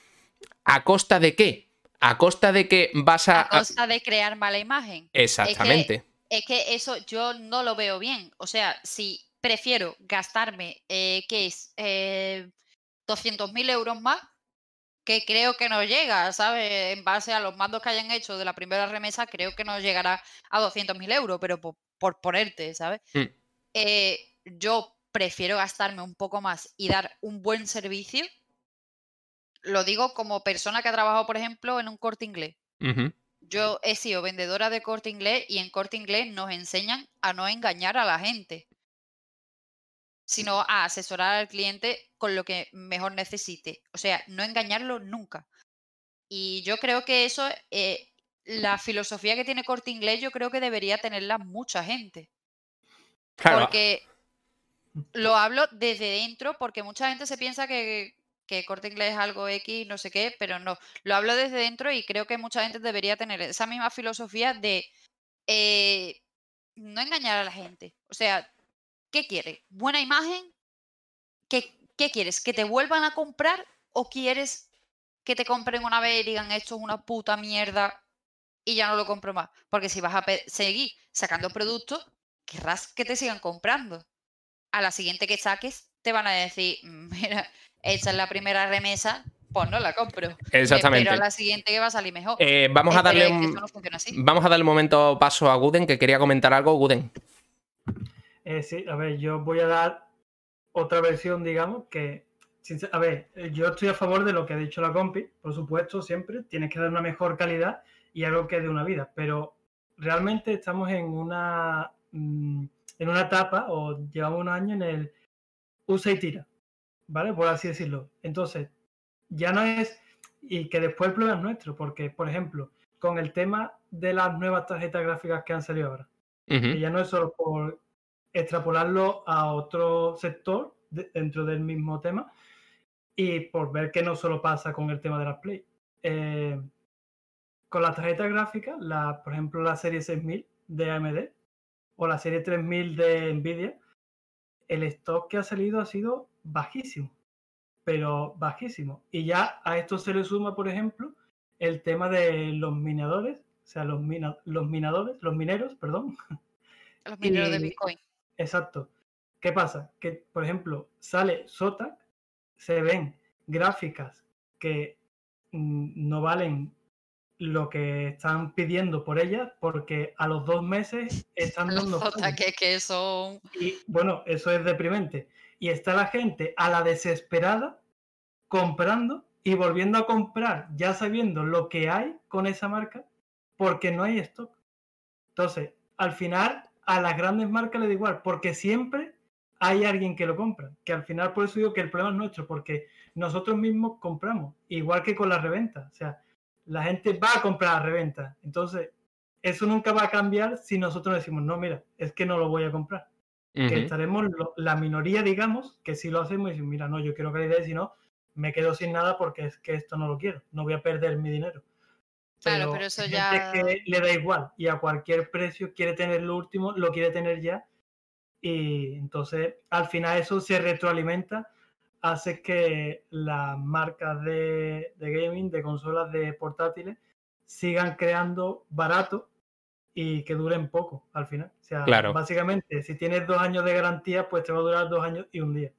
¿a costa de qué? ¿A costa de que vas a... A costa de crear mala imagen. Exactamente. Es que eso yo no lo veo bien. O sea, si prefiero gastarme, eh, ¿qué es? Eh, 200.000 euros más, que creo que no llega, ¿sabes? En base a los mandos que hayan hecho de la primera remesa, creo que no llegará a 200.000 euros, pero por, por ponerte, ¿sabes? Mm. Eh, yo prefiero gastarme un poco más y dar un buen servicio. Lo digo como persona que ha trabajado, por ejemplo, en un corte inglés. Yo he sido vendedora de corte inglés y en corte inglés nos enseñan a no engañar a la gente, sino a asesorar al cliente con lo que mejor necesite. O sea, no engañarlo nunca. Y yo creo que eso, eh, la filosofía que tiene Corte Inglés, yo creo que debería tenerla mucha gente. Claro. Porque lo hablo desde dentro, porque mucha gente se piensa que, que Corte Inglés es algo X, no sé qué, pero no. Lo hablo desde dentro y creo que mucha gente debería tener esa misma filosofía de eh, no engañar a la gente. O sea, ¿qué quiere? ¿Buena imagen? ¿Qué, ¿Qué quieres? ¿Que te vuelvan a comprar o quieres que te compren una vez y digan esto es una puta mierda y ya no lo compro más? Porque si vas a seguir sacando productos, querrás que te sigan comprando. A la siguiente que saques, te van a decir, "Mm, mira, esta es la primera remesa, pues no la compro. Me Exactamente. espero a la siguiente que va a salir mejor. Eh, vamos a darle pero un, no vamos a darle un momento paso a Guden, que quería comentar algo. Guden. Eh, sí, a ver, yo voy a dar otra versión, digamos, que, a ver, eh, yo estoy a favor de lo que ha dicho la compi, por supuesto, siempre, tienes que dar una mejor calidad y algo que dé una vida, pero realmente estamos en una, mm, en una etapa, o llevamos unos años en el usa y tira, ¿vale? Por así decirlo. Entonces, ya no es, y que después el problema es nuestro, porque, por ejemplo, con el tema de las nuevas tarjetas gráficas que han salido ahora, que ya no es solo por extrapolarlo a otro sector de- dentro del mismo tema y por ver que no solo pasa con el tema de las Play. Eh, con las tarjetas gráficas, la, por ejemplo, la serie 6000 de AMD o la serie 3000 de Nvidia, el stock que ha salido ha sido bajísimo, pero bajísimo. Y ya a esto se le suma, por ejemplo, el tema de los minadores, o sea, los, mina- los minadores, los mineros, perdón, Los mineros de Bitcoin. Exacto. ¿Qué pasa? Que, por ejemplo, sale Zotac, se ven gráficas que mm, no valen lo que están pidiendo por ellas porque a los dos meses están Los dando que, que son. Y bueno, eso es deprimente. Y está la gente a la desesperada comprando y volviendo a comprar ya sabiendo lo que hay con esa marca porque no hay stock. Entonces, al final, a las grandes marcas le da igual porque siempre hay alguien que lo compra. Que al final, por eso digo que el problema es nuestro porque nosotros mismos compramos, igual que con la reventa. O sea, la gente va a comprar a reventa. Entonces, eso nunca va a cambiar si nosotros decimos, no, mira, es que no lo voy a comprar que Ujú. estaremos lo- la minoría, digamos, que si lo hacemos y decimos, mira, no, yo quiero calidad y si no, me quedo sin nada porque es que esto no lo quiero, no voy a perder mi dinero. Claro, pero eso ya- gente que le da igual y a cualquier precio quiere tener lo último, lo quiere tener ya y entonces al final eso se retroalimenta, hace que las marcas de, de gaming, de consolas, de portátiles, sigan creando barato y que duren poco al final. O sea, Claro. básicamente, si tienes dos años de garantía, pues te va a durar dos años y un día.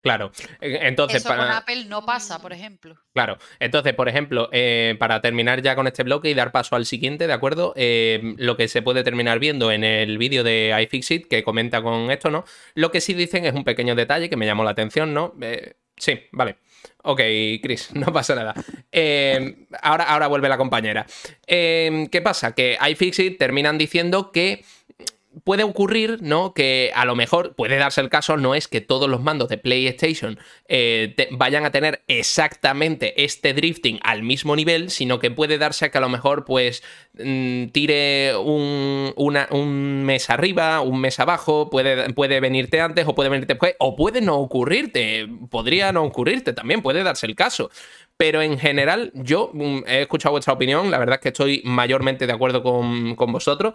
Claro. Eh, Entonces, Eso con para- Apple no pasa, por ejemplo. Claro. Entonces, por ejemplo, eh, para terminar ya con este bloque y dar paso al siguiente, ¿de acuerdo? Eh, lo que se puede terminar viendo en el vídeo de iFixit, que comenta con esto, ¿no? Lo que sí dicen es un pequeño detalle que me llamó la atención, ¿no? Eh, sí, vale. Ok, Chris, no pasa nada. Eh, ahora, ahora vuelve la compañera. Eh, ¿Qué pasa? Que iFixit terminan diciendo que puede ocurrir, ¿no? Que a lo mejor puede darse el caso, no es que todos los mandos de PlayStation eh, vayan a tener exactamente este drifting al mismo nivel, sino que puede darse que a lo mejor, pues, mm, tire un, una- un mes arriba, un mes abajo, puede, puede venirte antes o puede venirte después, o puede no ocurrirte, podría no ocurrirte también, puede darse el caso. Pero en general, yo mm, he escuchado vuestra opinión, la verdad es que estoy mayormente de acuerdo con, con vosotros.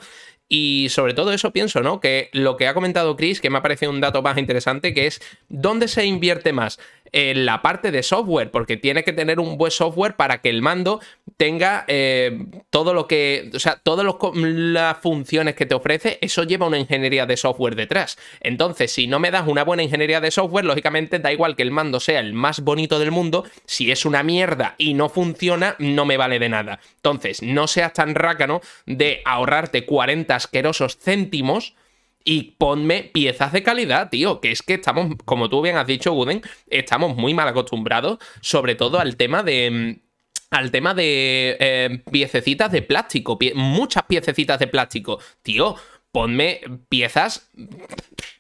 Y sobre todo eso pienso, ¿no? Que lo que ha comentado Chris, que me ha parecido un dato más interesante, que es dónde se invierte más en la parte de software, porque tiene que tener un buen software para que el mando tenga eh, todo lo que, o sea, todas las funciones que te ofrece, eso lleva una ingeniería de software detrás. Entonces, si no me das una buena ingeniería de software, lógicamente da igual que el mando sea el más bonito del mundo, si es una mierda y no funciona, no me vale de nada. Entonces, no seas tan rácano de ahorrarte 40 asquerosos céntimos y ponme piezas de calidad, tío. Que es que estamos, como tú bien has dicho, Guden, estamos muy mal acostumbrados, sobre todo al tema de. mm, Al tema de eh, piececitas de plástico, muchas piececitas de plástico. Tío, ponme piezas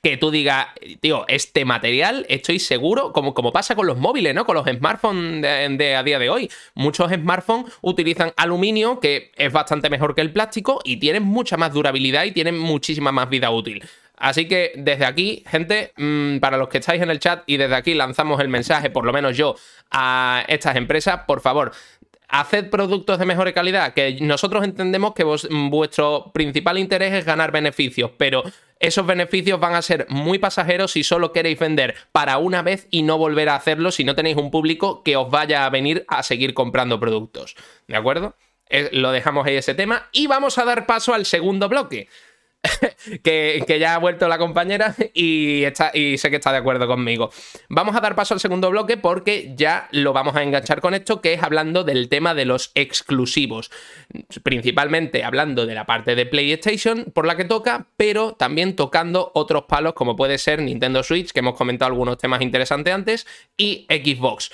que tú digas, tío, este material estoy seguro, como, como pasa con los móviles, ¿no? Con los smartphones de, a día de hoy. Muchos smartphones utilizan aluminio, que es bastante mejor que el plástico, y tienen mucha más durabilidad y tienen muchísima más vida útil. Así que desde aquí, gente, mm, para los que estáis en el chat y desde aquí lanzamos el mensaje, por lo menos yo, a estas empresas, por favor, haced productos de mejor calidad, que nosotros entendemos que vuestro principal interés es ganar beneficios, pero esos beneficios van a ser muy pasajeros si solo queréis vender para una vez y no volver a hacerlo si no tenéis un público que os vaya a venir a seguir comprando productos. ¿De acuerdo? Eh, lo dejamos ahí ese tema y vamos a dar paso al segundo bloque. que, ya ha vuelto la compañera y, sé que está de acuerdo conmigo. Vamos a dar paso al segundo bloque porque ya lo vamos a enganchar con esto, que es hablando del tema de los exclusivos. Principalmente hablando de la parte de PlayStation por la que toca, pero también tocando otros palos como puede ser Nintendo Switch, que hemos comentado algunos temas interesantes antes, y Xbox.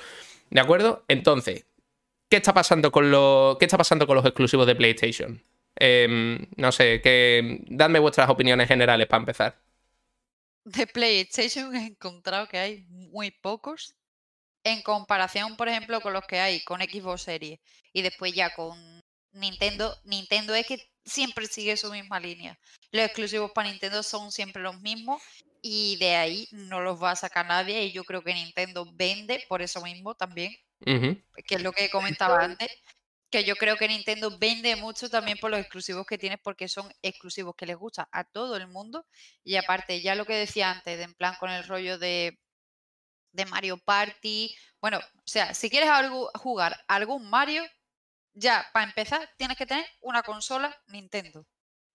¿De acuerdo? Entonces, ¿qué está pasando con, lo, ¿qué está pasando con los exclusivos de PlayStation? Em, no sé, que dadme vuestras opiniones generales para empezar. De PlayStation he encontrado que hay muy pocos en comparación, por ejemplo, con los que hay con Xbox Series y después ya con Nintendo. Nintendo es que siempre sigue su misma línea. Los exclusivos para Nintendo son siempre los mismos y de ahí no los va a sacar nadie y yo creo que Nintendo vende por eso mismo también, que es lo que comentaba antes que yo creo que Nintendo vende mucho también por los exclusivos que tiene porque son exclusivos que les gusta a todo el mundo. Y aparte, ya lo que decía antes, de en plan con el rollo de, de Mario Party. Bueno, o sea, si quieres algo, jugar algún Mario, ya para empezar tienes que tener una consola Nintendo.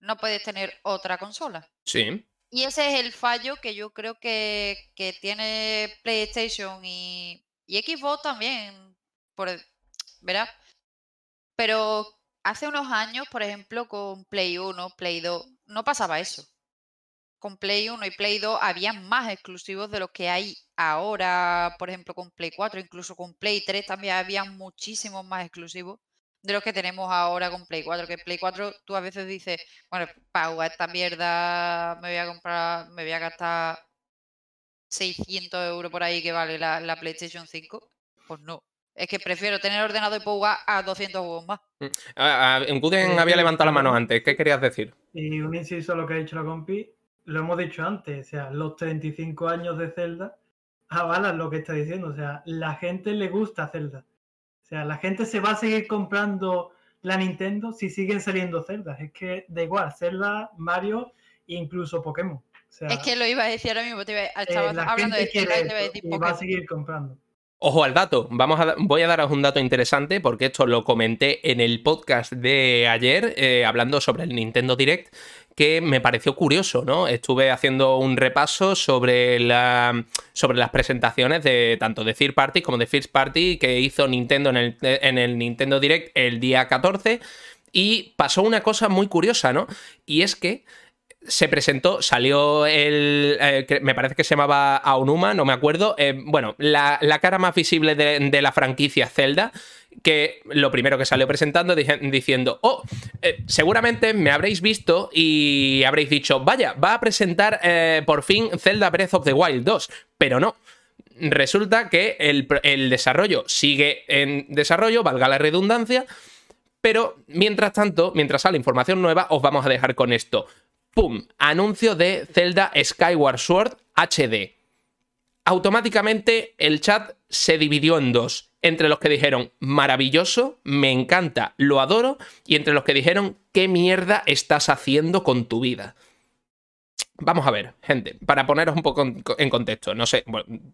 No puedes tener otra consola. Sí. Y ese es el fallo que yo creo que, que tiene PlayStation y, y Xbox también. Por, ¿Verdad? Pero hace unos años, por ejemplo, con Play 1, Play 2, no pasaba eso. Con Play 1 y Play 2 había más exclusivos de los que hay ahora, por ejemplo, con Play 4, incluso con Play 3 también había muchísimos más exclusivos de los que tenemos ahora con Play 4. Que Play 4 tú a veces dices, bueno, para jugar esta mierda me voy a comprar, me voy a gastar 600 euros por ahí que vale la, la PlayStation 5. Pues no, es que prefiero tener ordenado y jugar a 200 juegos más. En Guden eh, había levantado la mano antes. ¿Qué querías decir? Y un inciso a lo que ha dicho la compi, lo hemos dicho antes. O sea, los 35 años de Zelda avalan lo que está diciendo. O sea, la gente le gusta Zelda. O sea, la gente se va a seguir comprando la Nintendo si siguen saliendo Zelda. Es que da igual, Zelda, Mario e incluso Pokémon. es que lo iba a decir ahora mismo. Te iba, eh, hablando de Zelda y te iba a decir Pokémon. Y va a seguir comprando. Ojo al dato, Vamos a, voy a daros un dato interesante porque esto lo comenté en el podcast de ayer eh, hablando sobre el Nintendo Direct que me pareció curioso, ¿no? Estuve haciendo un repaso sobre, la, sobre las presentaciones de tanto de Third Party como de First Party que hizo Nintendo en el, en el Nintendo Direct el día 14 y pasó una cosa muy curiosa, ¿no? Y es que se presentó, salió el. Eh, me parece que se llamaba Aonuma, no me acuerdo. Eh, bueno, la, cara más visible de, la franquicia Zelda. Que lo primero que salió presentando diciendo: Oh, eh, seguramente me habréis visto y habréis dicho: Vaya, va a presentar por fin Zelda Breath of the Wild 2. Pero no. Resulta que el, el desarrollo sigue en desarrollo, valga la redundancia. Pero mientras tanto, mientras sale información nueva, os vamos a dejar con esto. ¡Pum! Anuncio de Zelda Skyward Sword HD. Automáticamente el chat se dividió en dos. Entre los que dijeron, maravilloso, me encanta, lo adoro, y entre los que dijeron, ¿qué mierda estás haciendo con tu vida? Vamos a ver, gente, para poneros un poco en contexto, no sé,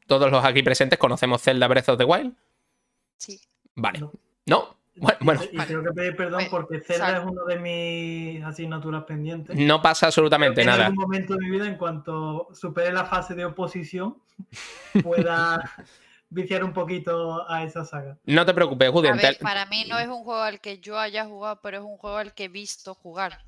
todos los aquí presentes conocemos Zelda Breath of the Wild. Sí. Vale. ¿No? Bueno, y, tengo que pedir perdón porque Zelda es uno de mis asignaturas pendientes. No pasa absolutamente nada. En algún momento de mi vida, en cuanto supere la fase de oposición, pueda viciar un poquito a esa saga. No te preocupes, Julián. para mí no es un juego al que yo haya jugado, pero es un juego al que he visto jugar.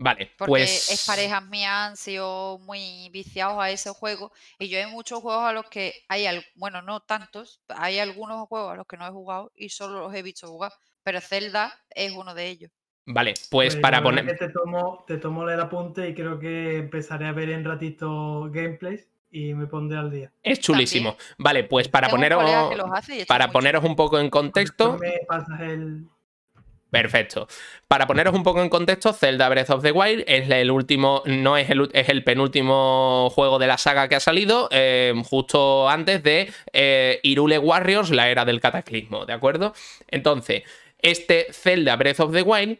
Vale, Porque pues. Es parejas mías han sido muy viciados a ese juego. Y yo hay muchos juegos a los que hay, bueno, no tantos, hay algunos juegos a los que no he jugado y solo los he visto jugar pero Zelda es uno de ellos. Vale, pues, Pues para poner. te tomo, te tomo el apunte y creo que empezaré a ver en ratito gameplays y me pondré al día. Es chulísimo. Vale, pues para Tengo poneros. Para poneros un poco en contexto. Después me pasas el... Perfecto. Para poneros un poco en contexto, Zelda Breath of the Wild es el último, no es el, es el penúltimo juego de la saga que ha salido, eh, justo antes de eh, Irule Warriors, la era del cataclismo, ¿de acuerdo? Entonces, este Zelda Breath of the Wild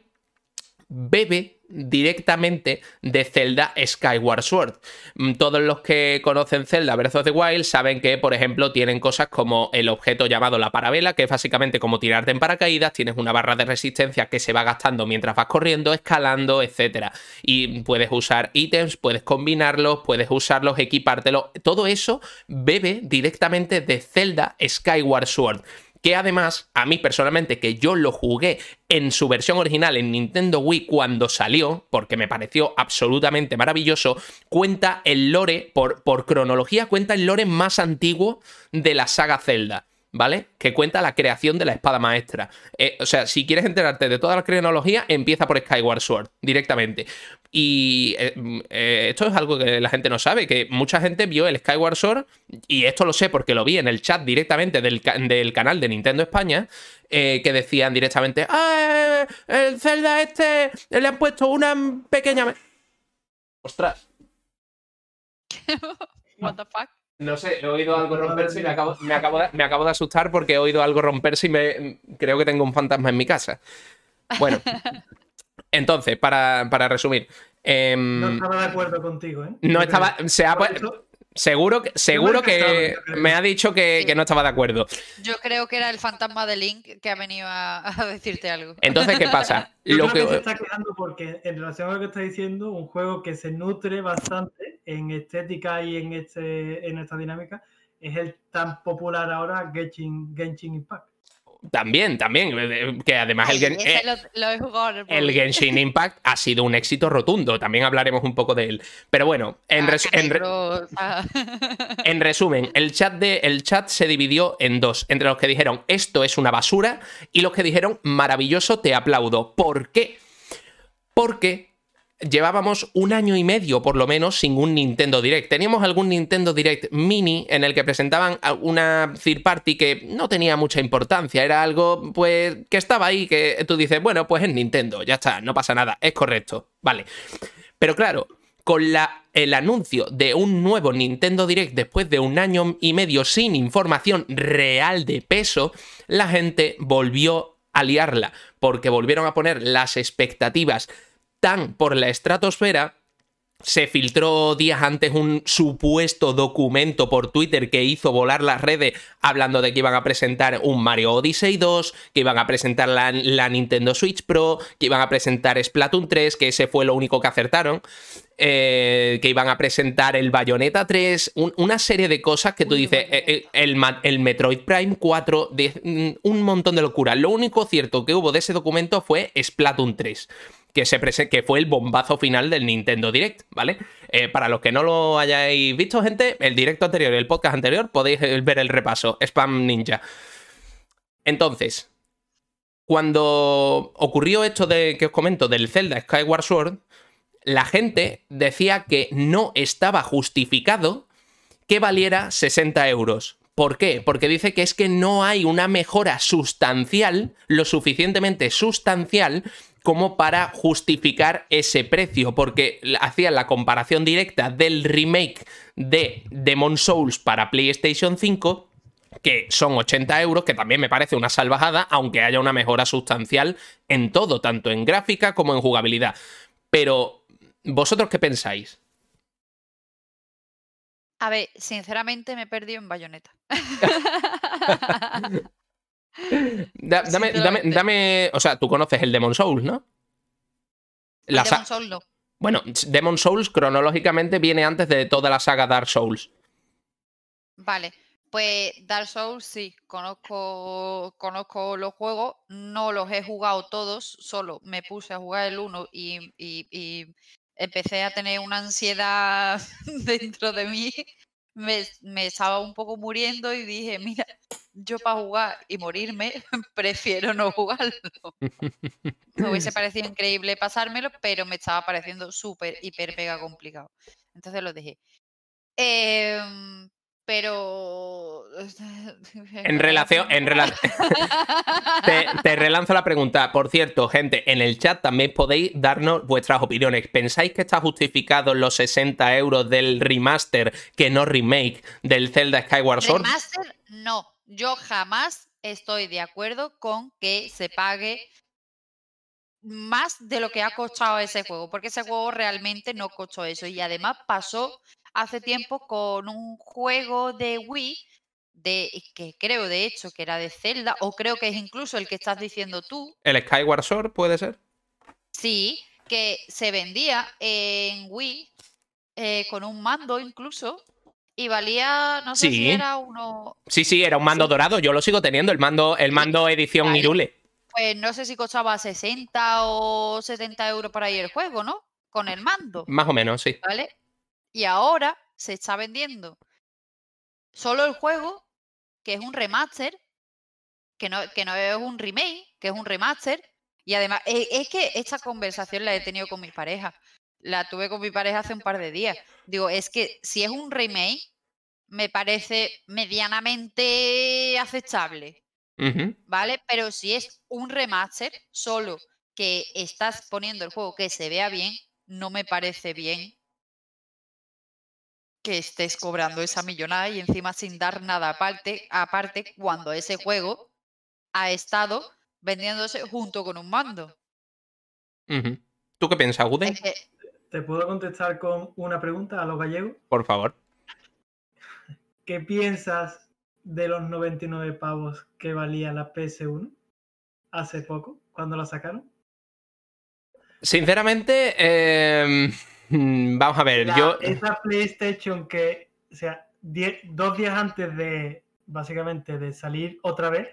bebe directamente de Zelda Skyward Sword. Mm, Todos los que conocen Zelda Breath of the Wild saben que, por ejemplo, tienen cosas como el objeto llamado la parabela, que es básicamente como tirarte en paracaídas, tienes una barra de resistencia que se va gastando mientras vas corriendo, escalando, etc. Y puedes usar ítems, puedes combinarlos, puedes usarlos, equipártelos. Todo eso bebe directamente de Zelda Skyward Sword que además, a mí personalmente, que yo lo jugué en su versión original en Nintendo Wii cuando salió, porque me pareció absolutamente maravilloso, cuenta el lore, por, cronología, cuenta el lore más antiguo de la saga Zelda. ¿Vale? Que cuenta la creación de la espada maestra. Eh, o sea, si quieres enterarte de toda la cronología, empieza por Skyward Sword, directamente. Y eh, eh, esto es algo que la gente no sabe, que mucha gente vio el Skyward Sword, y esto lo sé porque lo vi en el chat directamente del, del canal de Nintendo España, que decían directamente, ¡ah! El Zelda este le han puesto una pequeña... me-". Ostras, What the fuck? No sé, he oído algo romperse y me acabo, me acabo de, me acabo de asustar porque he oído algo romperse y me, creo que tengo un fantasma en mi casa. Bueno, entonces, para, para resumir... em, No estaba de acuerdo contigo, ¿eh? no estaba. Se ha, eso- seguro que, seguro que me ha dicho que, Sí. que no estaba de acuerdo. Yo creo que era el fantasma de Link que ha venido a, a decirte algo. Entonces, ¿qué pasa? Yo Lo creo que se está quedando porque en relación a lo que está diciendo, un juego que se nutre bastante en estética y en este en esta dinámica es el tan popular ahora Genshin, Genshin Impact. También, también. eh, Que además el, Gen- eh, lo, lo jugado el. Genshin Impact ha sido un éxito rotundo. También hablaremos un poco de él. Pero bueno, en, Ah, re- En resumen, el chat, de, el chat se dividió en dos, entre los que dijeron esto es una basura y los que dijeron maravilloso, te aplaudo. ¿Por qué? Porque llevábamos un año y medio por lo menos sin un Nintendo Direct. Teníamos algún Nintendo Direct mini en el que presentaban una third party que no tenía mucha importancia, era algo pues que estaba ahí que tú dices, bueno, pues es Nintendo, ya está, no pasa nada, es correcto, vale. Pero claro, con la, el anuncio de un nuevo Nintendo Direct después de un año y medio sin información real de peso, la gente volvió a liarla, porque volvieron a poner las expectativas tan por la estratosfera se filtró días antes un supuesto documento por Twitter que hizo volar las redes hablando de que iban a presentar un Mario Odyssey 2, que iban a presentar la, la Nintendo Switch Pro, que iban a presentar Splatoon 3, que ese fue lo único que acertaron, eh, que iban a presentar el Bayonetta 3, un- una serie de cosas que tú dices, eh, eh, el, el Metroid Prime 4, de- mm, un montón de locura. Lo único cierto que hubo de ese documento fue Splatoon 3 que, se que fue el bombazo final del Nintendo Direct, ¿vale? Eh, para los que no lo hayáis visto, gente, el directo anterior y el podcast anterior podéis eh, ver el repaso, Spam Ninja. Entonces, cuando ocurrió esto de que os comento del Zelda Skyward Sword, la gente decía que no estaba justificado que valiera 60 euros. ¿Por qué? Porque dice que es que no hay una mejora sustancial, lo suficientemente sustancial como para justificar ese precio, porque hacían la comparación directa del remake de Demon Souls para PlayStation 5, que son 80 euros, que también me parece una salvajada, aunque haya una mejora sustancial en todo, tanto en gráfica como en jugabilidad. Pero, ¿vosotros qué pensáis? A ver, sinceramente me he perdido en Bayonetta. Da- dame, dame, dame, o sea, tú conoces el Demon Souls, ¿no? La Demon Soul no. bueno, Demon Souls cronológicamente viene antes de toda la saga Dark Souls. Vale, pues Dark Souls sí, conozco, conozco los juegos, no los he jugado todos, solo me puse a jugar el 1 y, y- y empecé a tener una ansiedad dentro de mí, me, me estaba un poco muriendo y dije, mira, yo para jugar y morirme, prefiero no jugarlo. Me hubiese parecido increíble pasármelo, pero me estaba pareciendo súper, hiper, mega complicado. Entonces lo dejé. Em, pero... En relación, en te, te relanzo la pregunta. Por cierto, gente, en el chat también podéis darnos vuestras opiniones. ¿Pensáis que está justificado los 60 euros del remaster, que no remake, del Zelda Skyward Sword? Remaster, no. Yo jamás estoy de acuerdo con que se pague más de lo que ha costado ese juego, porque ese juego realmente no costó eso. Y además pasó hace tiempo con un juego de Wii, de, que creo de hecho que era de Zelda, o creo que es incluso el que estás diciendo tú. ¿El Skyward Sword puede ser? Sí, que se vendía en Wii eh, con un mando incluso. Y valía, no sé si Sí. era uno. Sí, sí, era un mando dorado. Yo lo sigo teniendo, el mando, el mando edición. Irule. Pues no sé si costaba 60 o 70 euros por ahí el juego, ¿no? Con el mando. Más o menos, sí. ¿vale? Y ahora se está vendiendo solo el juego, que es un remaster, que no, que no es un remake, que es un remaster. Y además, e- es, que esta conversación la he tenido con mi pareja. La tuve con mi pareja hace un par de días. Digo, es que si es un remake, me parece medianamente aceptable. ¿vale? Pero si es un remaster, solo que estás poniendo el juego que se vea bien, no me parece bien que estés cobrando esa millonada y encima sin dar nada aparte, aparte cuando ese juego ha estado vendiéndose junto con un mando. ¿Tú qué piensas? Es que ¿Te puedo contestar con una pregunta a los gallegos? Por favor. ¿Qué piensas de los 99 pavos que valía la PS1 hace poco, cuando la sacaron? Sinceramente, eh, vamos a ver, La- yo... Esa PlayStation que, o sea, dos días antes de, básicamente, de salir otra vez,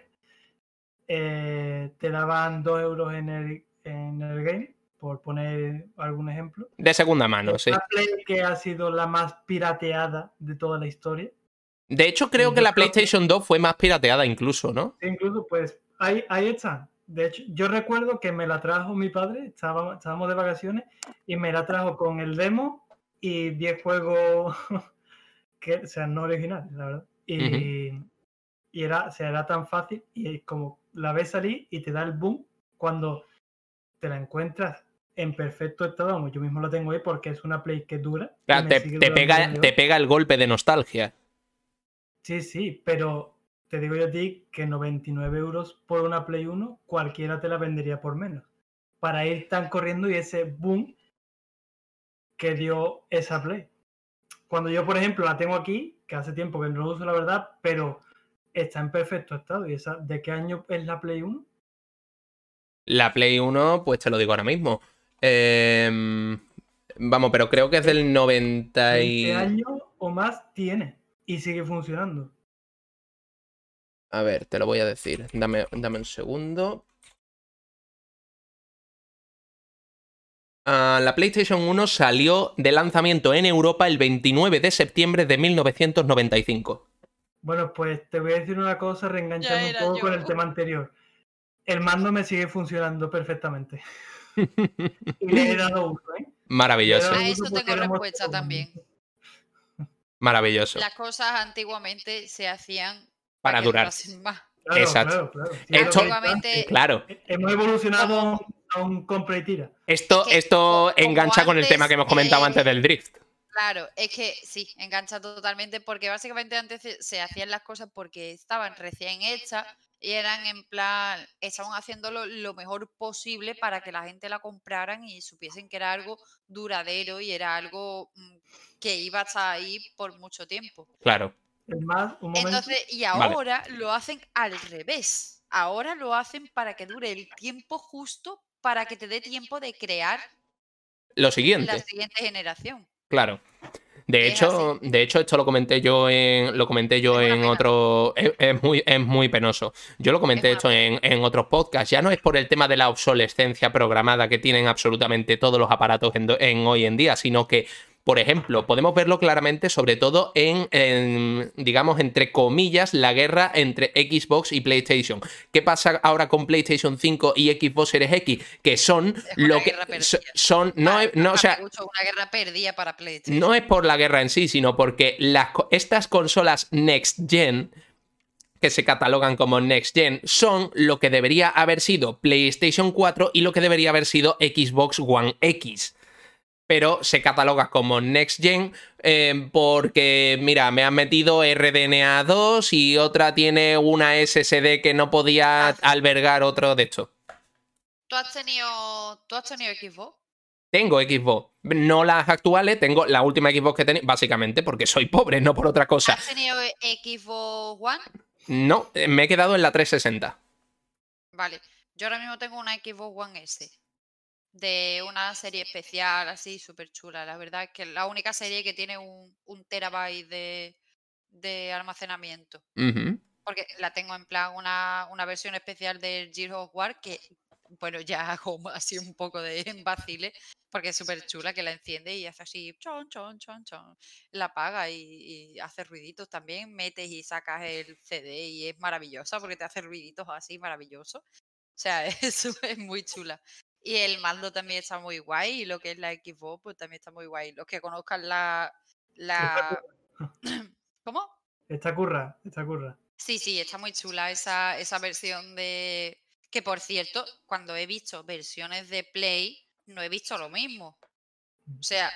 eh, te daban 2 euros en el, en el game, por poner algún ejemplo. De segunda mano, sí. La Play que ha sido la más pirateada de toda la historia. De hecho, creo que la PlayStation 2 fue más pirateada incluso, ¿no? Incluso, pues, ahí, ahí está. De hecho, yo recuerdo que me la trajo mi padre, estábamos, estábamos de vacaciones, y me la trajo con el demo y 10 juegos que, o sea, no originales, la verdad. Y, y era, o sea, era tan fácil, y es como la ves salir y te da el boom cuando te la encuentras en perfecto estado. Vamos, yo mismo la tengo ahí porque es una Play que dura. Claro, te, te pega, te pega el golpe de nostalgia. Sí, sí, pero te digo yo a ti que 99 euros por una Play 1, cualquiera te la vendería por menos. Para ir tan corriendo y ese boom que dio esa Play. Cuando yo, por ejemplo, la tengo aquí, que hace tiempo que no la uso, la verdad, pero está en perfecto estado. ¿Y esa, de qué año es la Play 1? La Play 1, pues te lo digo ahora mismo. Em, vamos, pero creo que es del 90 y... 20 años o más tiene y sigue funcionando. A ver, te lo voy a decir. Dame, dame un segundo. Ah, la PlayStation 1 salió de lanzamiento en Europa el 29 de septiembre de 1995. Bueno, pues te voy a decir una cosa, reenganchando un poco con yo. el tema anterior. El mando me sigue funcionando perfectamente. Y le he dado uso, ¿eh? Maravilloso, a eso tengo respuesta también. maravilloso. Las cosas antiguamente se hacían Para durar. Claro, Exacto. claro, claro. Sí, Esto- Antiguamente, Claro. Hemos evolucionado a un compra y tira. esto, Es que esto como engancha con el tema que hemos comentado eh, antes del drift. Claro, es que sí, engancha totalmente porque básicamente antes se- se hacían las cosas porque estaban recién hechas y eran en plan, estaban haciéndolo lo mejor posible para que la gente la compraran y supiesen que era algo duradero y era algo mm, que iba a estar ahí por mucho tiempo. Claro. Es más, un momento. Entonces, y Vale. ahora lo hacen al revés. Ahora lo hacen para que dure el tiempo justo para que te dé tiempo de crear Lo la siguiente. siguiente generación. Claro. De hecho, de hecho, esto lo comenté yo en. Lo comenté yo Es en otro. Es, es muy, es muy penoso. Yo lo comenté esto en, en otros podcasts. Ya no es por el tema de la obsolescencia programada que tienen absolutamente todos los aparatos en hoy en día, sino que Por ejemplo, podemos verlo claramente, sobre todo en, en, digamos, entre comillas, la guerra entre Xbox y PlayStation. ¿Qué pasa ahora con PlayStation 5 y Xbox Series X? Que son lo que son, no, es- no, o sea, una guerra perdida para PlayStation. no es por la guerra en sí, sino porque las estas consolas Next Gen, que se catalogan como Next Gen, son lo que debería haber sido PlayStation 4 y lo que debería haber sido Xbox One X. Pero se cataloga como Next Gen eh, porque, mira, me han metido RDNA 2 y otra tiene una SSD que no podía albergar otro de estos. ¿Tú has tenido, ¿tú has tenido Xbox? Tengo Xbox, no las actuales, tengo la última Xbox que tenía, básicamente porque soy pobre, no por otra cosa. ¿Has tenido Xbox One? No, eh, me he quedado en la 360. Vale. Yo ahora mismo tengo una Xbox One S. De una serie especial así, súper chula. La verdad es que es la única serie que tiene un, un terabyte de, de almacenamiento. Porque la tengo en plan una, una versión especial del Gears of War que, bueno, ya hago así un poco de vacile, porque es súper chula que la enciende y hace así, chon, chon, chon, chon. La apaga y, y hace ruiditos también, metes y sacas el CD y es maravillosa porque te hace ruiditos así maravillosos. O sea, eso es muy chula. Y el mando también está muy guay y lo que es la Xbox pues también está muy guay. Los que conozcan la... la... ¿Cómo? Está curra, está curra. Sí, sí, está muy chula esa, esa versión de... Que por cierto, cuando he visto versiones de Play, no he visto lo mismo. O sea,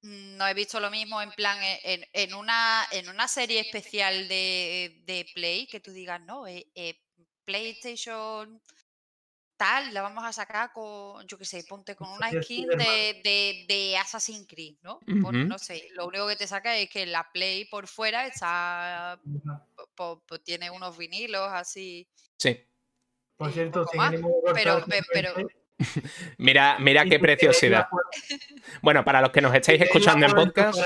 mm, no he visto lo mismo en plan e- en, en una, en una serie especial de, de Play que tú digas, no, eh, eh, PlayStation tal, la vamos a sacar con, yo qué sé, ponte con una skin de, de, de Assassin's Creed, ¿no? Por- Ujú. no sé, lo único que te saca es que la Play por fuera está po- po- po- tiene unos vinilos así. Sí. Por cierto, sin más, pero- pero- Mira, mira si qué preciosidad. Bueno, para los que nos estáis si escuchando en podcast,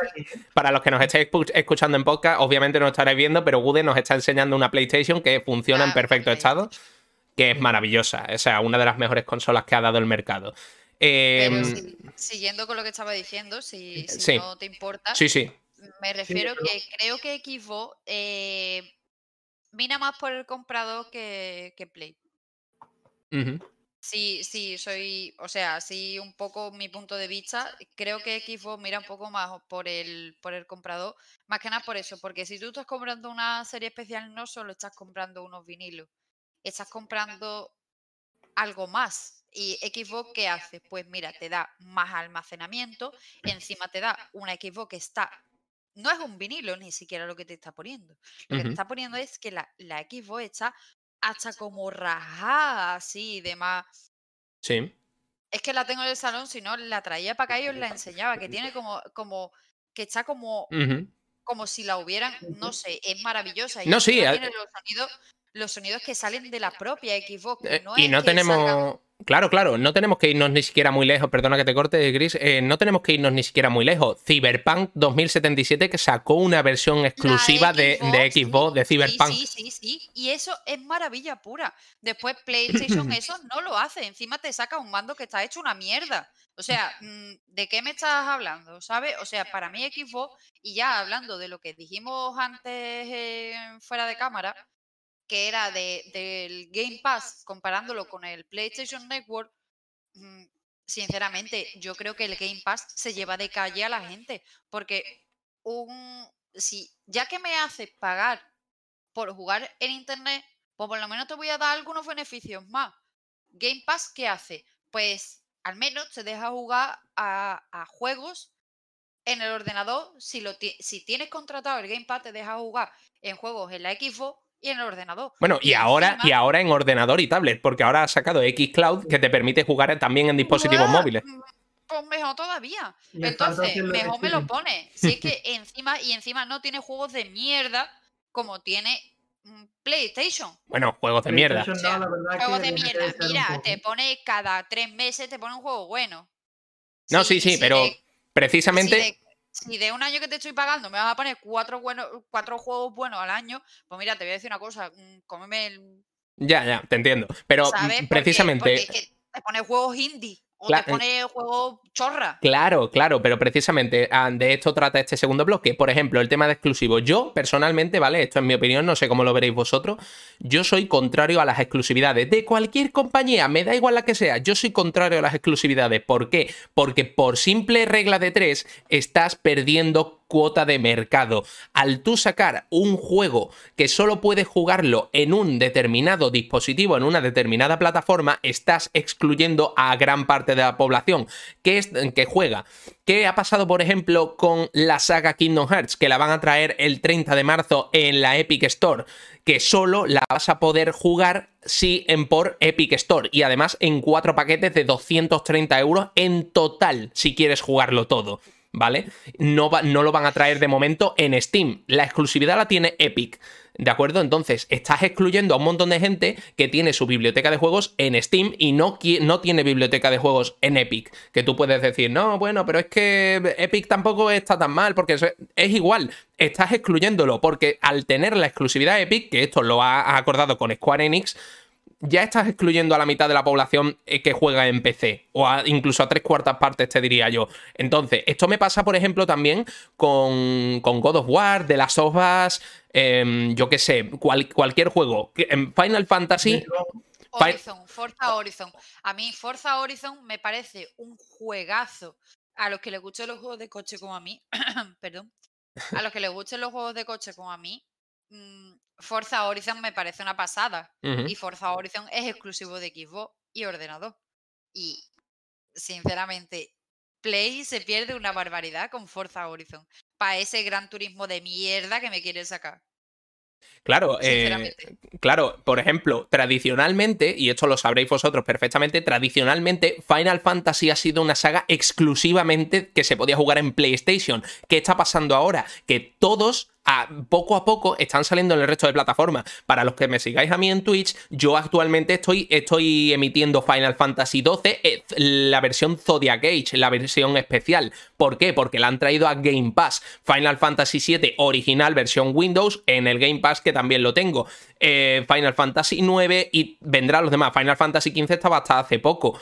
para los que nos estáis escu- escuchando en podcast, obviamente no estaréis viendo, pero Gude nos está enseñando una PlayStation que funciona en perfecto estado, que es maravillosa. O sea, una de las mejores consolas que ha dado el mercado. Pero Em, si- siguiendo con lo que estaba diciendo, si, si Sí. no te importa, sí, sí. me refiero pero- que creo que Xbox eh, mira más por el comprador que, que Play. Sí, sí, soy, o sea, sí, un poco mi punto de vista. Creo que Xbox mira un poco más por el, por el comprador, más que nada por eso, porque si tú estás comprando una serie especial, no solo estás comprando unos vinilos, estás comprando algo más. ¿Y Xbox qué hace? Pues mira, te da más almacenamiento, encima te da una Xbox que está. No es un vinilo ni siquiera lo que te está poniendo. Lo que te está poniendo es que la, la Xbox está hasta como rajada así y demás. Sí. Es que la tengo en el salón, si no la traía para acá y os la enseñaba, que tiene como, como, que está como, como si la hubieran, no sé, es maravillosa. Y No, sí, tiene los sonidos, los sonidos que salen de la propia Xbox. Eh, no y es no salgan- tenemos. Claro, claro, no tenemos que irnos ni siquiera muy lejos. Perdona que te corte, Gris. eh, no tenemos que irnos ni siquiera muy lejos. Cyberpunk 2077 que sacó una versión exclusiva de, de sí, Xbox de sí, Cyberpunk. Sí, sí, sí. Y eso es maravilla pura. Después PlayStation eso no lo hace. Encima te saca un mando que está hecho una mierda. O sea, mm, ¿de qué me estás hablando? ¿Sabes? O sea, para mí Xbox, y ya hablando de lo que dijimos antes eh, fuera de cámara, que era de, del Game Pass, comparándolo con el PlayStation Network, mm, sinceramente, yo creo que el Game Pass se lleva de calle a la gente. Porque un si ya que me haces pagar por jugar en internet, pues por lo menos te voy a dar algunos beneficios más. Game Pass, ¿qué hace? Pues al menos te deja jugar a, a juegos en el ordenador. Si, lo si tienes contratado el Game Pass, te deja jugar en juegos en la Xbox y en el ordenador. Bueno, y, ahora, y ahora en ordenador y tablet, porque ahora ha sacado Xcloud que te permite jugar también en dispositivos móviles. Pues mejor todavía. Entonces, mejor me lo pone. Si es que encima, y encima no tiene juegos de mierda como tiene mm, PlayStation. Bueno, juegos de mierda. No, Juegos de mierda. Mira, te pone cada tres meses, te pone un juego bueno. No, sí, sí, pero de- precisamente. Si de, si de un año que te estoy pagando me vas a poner cuatro, buenos, cuatro juegos buenos al año, pues mira, te voy a decir una cosa, mm, cómeme el... Ya, ya, te entiendo. Pero ¿Sabes? mm, Porque- precisamente. porque es que te pone juegos indie O Cla- te pone juego chorra. Claro, claro, pero precisamente ah, de esto trata este segundo bloque. Por ejemplo, el tema de exclusivos. Yo, personalmente, ¿vale? Esto es mi opinión, no sé cómo lo veréis vosotros. Yo soy contrario a las exclusividades de cualquier compañía, me da igual la que sea. Yo soy contrario a las exclusividades. ¿Por qué? Porque por simple regla de tres estás perdiendo cuota de mercado. Al tú sacar un juego que solo puedes jugarlo en un determinado dispositivo, en una determinada plataforma, estás excluyendo a gran parte de la población que, es, que juega. ¿Qué ha pasado, por ejemplo, con la saga Kingdom Hearts? Que la van a traer el 30 de marzo en la Epic Store. Que solo la vas a poder jugar si en por Epic Store. Y además en cuatro paquetes de 230 euros en total, si quieres jugarlo todo. ¿Vale? No, va- no lo van a traer de momento en Steam. La exclusividad la tiene Epic. ¿De acuerdo? Entonces, estás excluyendo a un montón de gente que tiene su biblioteca de juegos en Steam y no, no tiene biblioteca de juegos en Epic. Que tú puedes decir, no, bueno, pero es que Epic tampoco está tan mal, porque es, es igual. Estás excluyéndolo, porque al tener la exclusividad Epic, que esto lo ha acordado con Square Enix, ya estás excluyendo a la mitad de la población eh, que juega en PC, o a- incluso a tres cuartas partes, te diría yo. Entonces, esto me pasa, por ejemplo, también con, con God of War, The Last of Us, em, yo qué sé, cual- cualquier juego. Que- en Final Fantasy, Horizon, Forza Horizon. A mí Forza Horizon me parece un juegazo. A los que les gusten los juegos de coche como a mí, perdón, a los que les gusten los juegos de coche como a mí, mm, Forza Horizon me parece una pasada. Y Forza Horizon es exclusivo de Xbox y ordenador. Y sinceramente, Play se pierde una barbaridad con Forza Horizon. Para ese gran turismo de mierda que me quiere sacar. Claro, eh, claro, por ejemplo, tradicionalmente, y esto lo sabréis vosotros perfectamente, tradicionalmente Final Fantasy ha sido una saga exclusivamente que se podía jugar en PlayStation. ¿Qué está pasando ahora? Que todos, a- poco a poco, están saliendo en el resto de plataformas. Para los que me sigáis a mí en Twitch, yo actualmente estoy, estoy emitiendo Final Fantasy XII, eh, la versión Zodiac Age, la versión especial. ¿Por qué? Porque la han traído a Game Pass. Final Fantasy VII original, versión Windows, en el Game Pass que también lo tengo. Eh, Final Fantasy IX y vendrán los demás. Final Fantasy XV estaba hasta hace poco.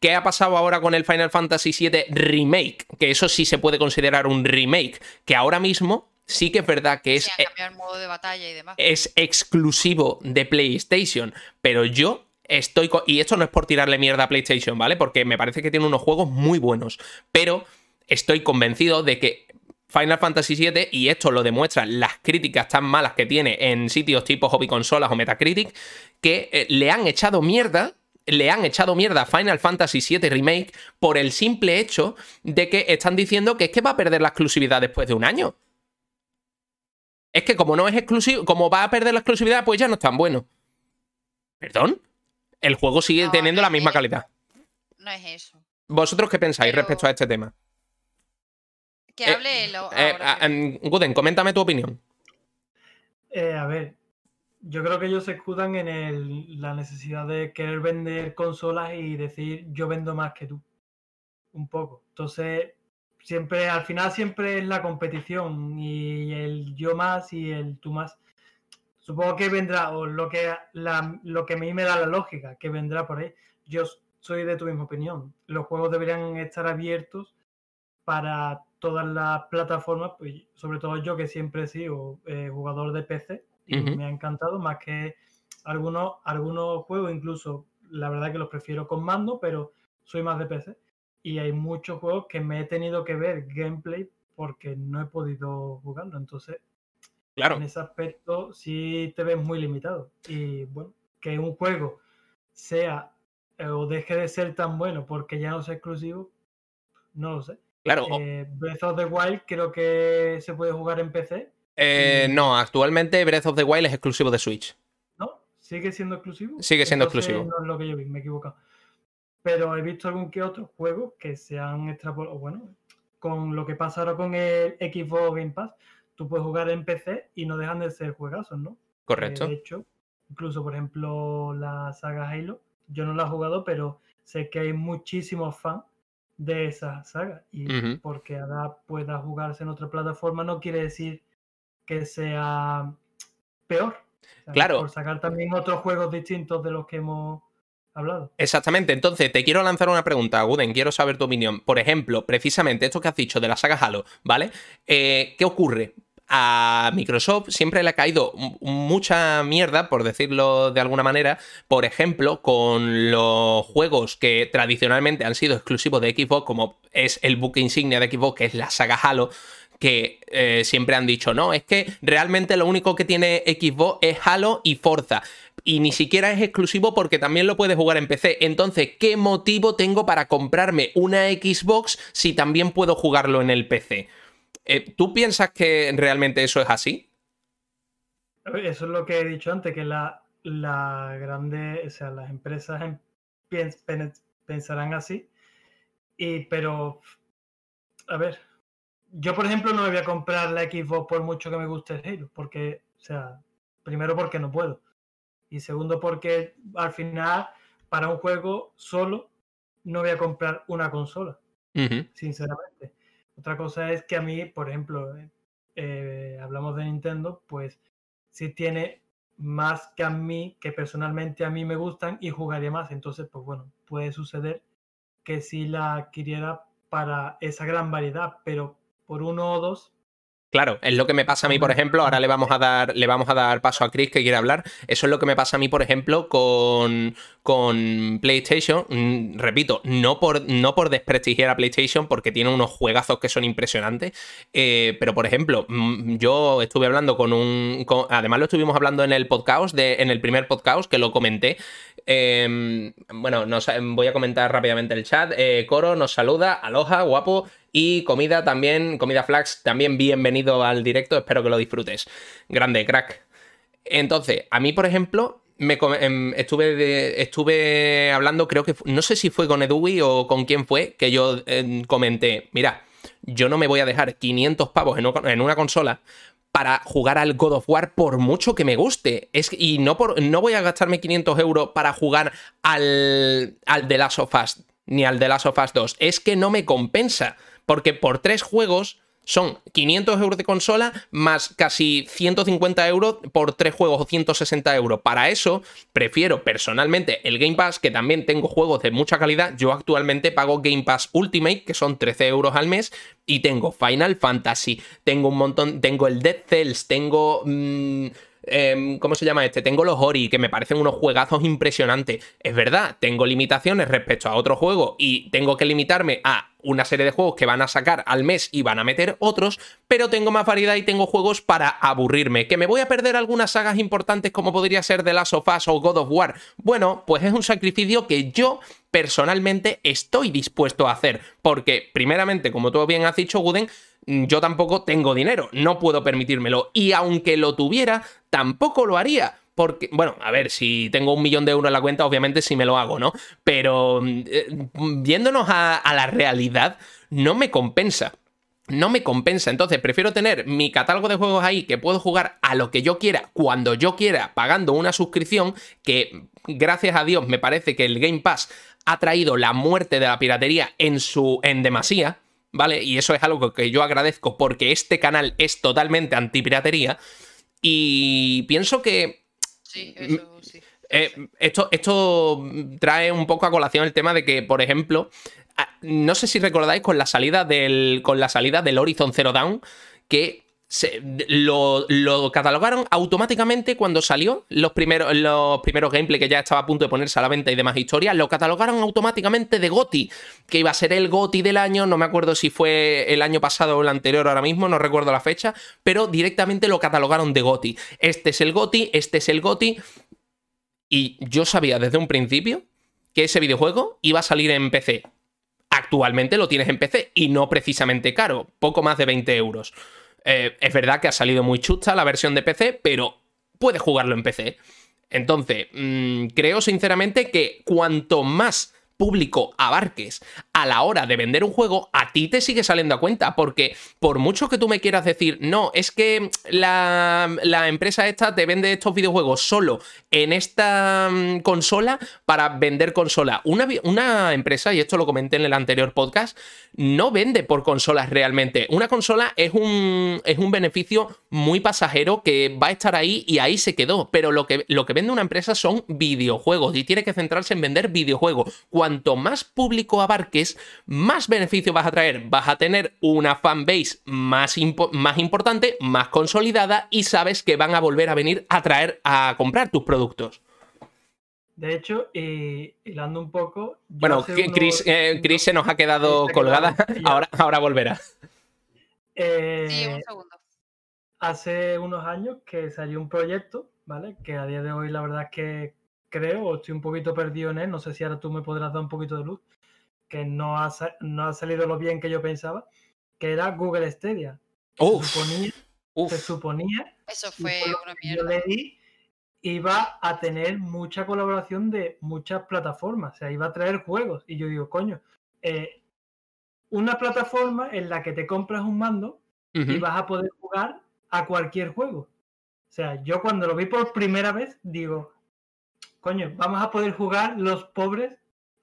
¿Qué ha pasado ahora con el Final Fantasy VII Remake? Que eso sí se puede considerar un remake. Que ahora mismo sí que es verdad que es, Sí, han cambiado el modo de batalla y demás. es exclusivo de PlayStation. Pero yo estoy. Y esto no es por tirarle mierda a PlayStation, ¿vale? Porque me parece que tiene unos juegos muy buenos. Pero estoy convencido de que Final Fantasy VII, y esto lo demuestran las críticas tan malas que tiene en sitios tipo Hobby Consolas o Metacritic, que eh, le han echado mierda. Le han echado mierda a Final Fantasy VII Remake por el simple hecho de que están diciendo que es que va a perder la exclusividad después de un año. Es que como no es exclusivo, como va a perder la exclusividad, pues ya no es tan bueno. ¿Perdón? El juego sigue No, teniendo no la misma calidad. No es eso. ¿Vosotros qué pensáis Pero- respecto a este tema? Que Eh, hable Eh, ahora. a- em, Guden, coméntame tu opinión. Eh, a ver, yo creo que ellos se escudan en el- la necesidad de querer vender consolas y decir yo vendo más que tú. Un poco. Entonces, siempre, al final siempre es la competición y el yo más y el tú más. Supongo que vendrá, o lo que, la- lo que a mí me da la lógica, que vendrá por ahí. Yo soy de tu misma opinión. Los juegos deberían estar abiertos para todas las plataformas, pues sobre todo yo que siempre he sido eh, jugador de PC y me ha encantado más que algunos, algunos juegos, incluso la verdad que los prefiero con mando, pero soy más de PC. Y hay muchos juegos que me he tenido que ver gameplay porque no he podido jugarlo. Entonces, Claro. en ese aspecto sí te ves muy limitado. Y bueno, que un juego sea eh, o deje de ser tan bueno porque ya no es exclusivo, no lo sé. Claro. Eh, Breath of the Wild creo que se puede jugar en PC, eh, no, actualmente Breath of the Wild es exclusivo de Switch. ¿no? ¿Sigue siendo exclusivo? Sigue siendo Entonces, exclusivo. No es lo que yo vi, me he equivocado. Pero he visto algún que otro juego que se han extrapolado, bueno, con lo que pasa ahora con el Xbox Game Pass, tú puedes jugar en PC y no dejan de ser juegazos, ¿no? Correcto. de hecho, incluso, por ejemplo, la saga Halo, yo no la he jugado, pero sé que hay muchísimos fans de esa saga. Y porque ahora pueda jugarse en otra plataforma no quiere decir que sea peor. O sea, Claro. Por sacar también otros juegos distintos de los que hemos hablado. Exactamente, entonces te quiero lanzar una pregunta, Guden, quiero saber tu opinión. Por ejemplo, precisamente esto que has dicho de la saga Halo, ¿vale? Eh, ¿Qué ocurre? a Microsoft siempre le ha caído mucha mierda, por decirlo de alguna manera, por ejemplo, con los juegos que tradicionalmente han sido exclusivos de Xbox, como es el buque insignia de Xbox, que es la saga Halo, que eh, siempre han dicho, no, es que realmente lo único que tiene Xbox es Halo y Forza. Y ni siquiera es exclusivo porque también lo puedes jugar en PC. Entonces, ¿qué motivo tengo para comprarme una Xbox si también puedo jugarlo en el PC? Eh, ¿Tú piensas que realmente eso es así? Eso es lo que he dicho antes, que la, la grande, o sea, las empresas pensarán así. Y, pero, a ver, yo por ejemplo no me voy a comprar la Xbox por mucho que me guste el Halo, porque, o sea, primero porque no puedo. Y segundo porque al final, para un juego solo, no voy a comprar una consola, sinceramente. Otra cosa es que a mí, por ejemplo, eh, eh, hablamos de Nintendo, pues sí tiene más que a mí, que personalmente a mí me gustan y jugaría más. Entonces, pues bueno, puede suceder que sí la adquiriera para esa gran variedad, pero por uno o dos Claro, es lo que me pasa a mí, por ejemplo, ahora le vamos a dar, le vamos a dar paso a Chris que quiere hablar. Eso es lo que me pasa a mí, por ejemplo, con, con PlayStation. Mm, repito, no por, no por desprestigiar a PlayStation, porque tiene unos juegazos que son impresionantes. Eh, pero, por ejemplo, mm, yo estuve hablando con un. además, lo estuvimos hablando en el podcast, de, en el primer podcast, que lo comenté. Em, bueno, voy a comentar rápidamente el chat. Eh, Coro nos saluda. Aloha, guapo. Y comida también, comida Flax, también bienvenido al directo, espero que lo disfrutes. Grande, crack. Entonces, a mí, por ejemplo, me em, estuve, estuve hablando, creo que no sé si fue con Edui o con quién fue, que yo em, comenté, mira, yo no me voy a dejar 500 pavos en, una consola para jugar al God of War por mucho que me guste. Es, y no, por, no voy a gastarme 500 euros para jugar al, al The Last of Us ni al The Last of Us 2. Es que no me compensa porque por tres juegos son 500 euros de consola más casi 150 euros por tres juegos o 160 euros. Para eso, prefiero personalmente el Game Pass, que también tengo juegos de mucha calidad. Yo actualmente pago Game Pass Ultimate, que son 13 euros al mes, y tengo Final Fantasy, tengo un montón, tengo el Dead Cells, tengo... Mm, Em, ¿cómo se llama este? Tengo los Ori, que me parecen unos juegazos impresionantes. Es verdad, tengo limitaciones respecto a otro juego y tengo que limitarme a una serie de juegos que van a sacar al mes y van a meter otros, pero tengo más variedad y tengo juegos para aburrirme. ¿Que me voy a perder algunas sagas importantes como podría ser The Last of Us o God of War? Bueno, pues es un sacrificio que yo personalmente estoy dispuesto a hacer, porque primeramente, como tú bien has dicho, Guden, yo tampoco tengo dinero, no puedo permitírmelo. Y aunque lo tuviera, tampoco lo haría. Porque, bueno, a ver, si tengo un millón de euros en la cuenta, obviamente sí me lo hago, ¿no? Pero mm, eh, viéndonos a, la realidad, no me compensa no me compensa. Entonces, prefiero tener mi catálogo de juegos ahí que puedo jugar a lo que yo quiera, cuando yo quiera, pagando una suscripción, que gracias a Dios me parece que el Game Pass ha traído la muerte de la piratería en su. en demasía. ¿Vale? Y eso es algo que yo agradezco porque este canal es totalmente antipiratería. Y pienso que. Sí, eso sí. Eh, esto, esto trae un poco a colación el tema de que, por ejemplo, no sé si recordáis con la salida del, con la salida del Horizon Zero Dawn, que lo, catalogaron automáticamente cuando salió los primeros, los primeros gameplay que ya estaba a punto de ponerse a la venta y demás historias, lo catalogaron automáticamente de GOTI, que iba a ser el GOTI del año, no me acuerdo si fue el año pasado o el anterior ahora mismo, no recuerdo la fecha, pero directamente lo catalogaron de GOTI. Este es el GOTI, este es el GOTI, y yo sabía desde un principio que ese videojuego iba a salir en PC. Actualmente lo tienes en PC y no precisamente caro, poco más de 20 euros. Eh, es verdad que ha salido muy chusta la versión de PC, pero puedes jugarlo en PC. Entonces, mm, creo sinceramente que cuanto más público abarques a la hora de vender un juego, a ti te sigue saliendo a cuenta, porque por mucho que tú me quieras decir, no, es que la, la empresa esta te vende estos videojuegos solo en esta mm, consola para vender consola. Una, una empresa, y esto lo comenté en el anterior podcast, no vende por consolas realmente. Una consola es un, es un beneficio muy pasajero que va a estar ahí y ahí se quedó. Pero lo que, lo que vende una empresa son videojuegos y tiene que centrarse en vender videojuegos. Cuanto más público abarques, más beneficio vas a traer. Vas a tener una fanbase más, impo- más importante, más consolidada y sabes que van a volver a venir a traer a comprar tus productos. De hecho, y hilando un poco. Bueno, hace que unos- Chris, eh, Chris se nos ha quedado ha colgada. quedado. Ahora, ahora volverá. eh, Sí, un segundo. hace unos años que salió un proyecto, ¿vale? Que a día de hoy la verdad es que creo, o estoy un poquito perdido en él, no sé si ahora tú me podrás dar un poquito de luz, que no ha, no ha salido lo bien que yo pensaba, que era Google Stadia. Se suponía, uf. se suponía Eso fue una yo mierda. leí, iba a tener mucha colaboración de muchas plataformas, o sea, iba a traer juegos. Y yo digo, coño, eh, una plataforma en la que te compras un mando y vas a poder jugar a cualquier juego. O sea, yo cuando lo vi por primera vez, digo, coño, vamos a poder jugar los pobres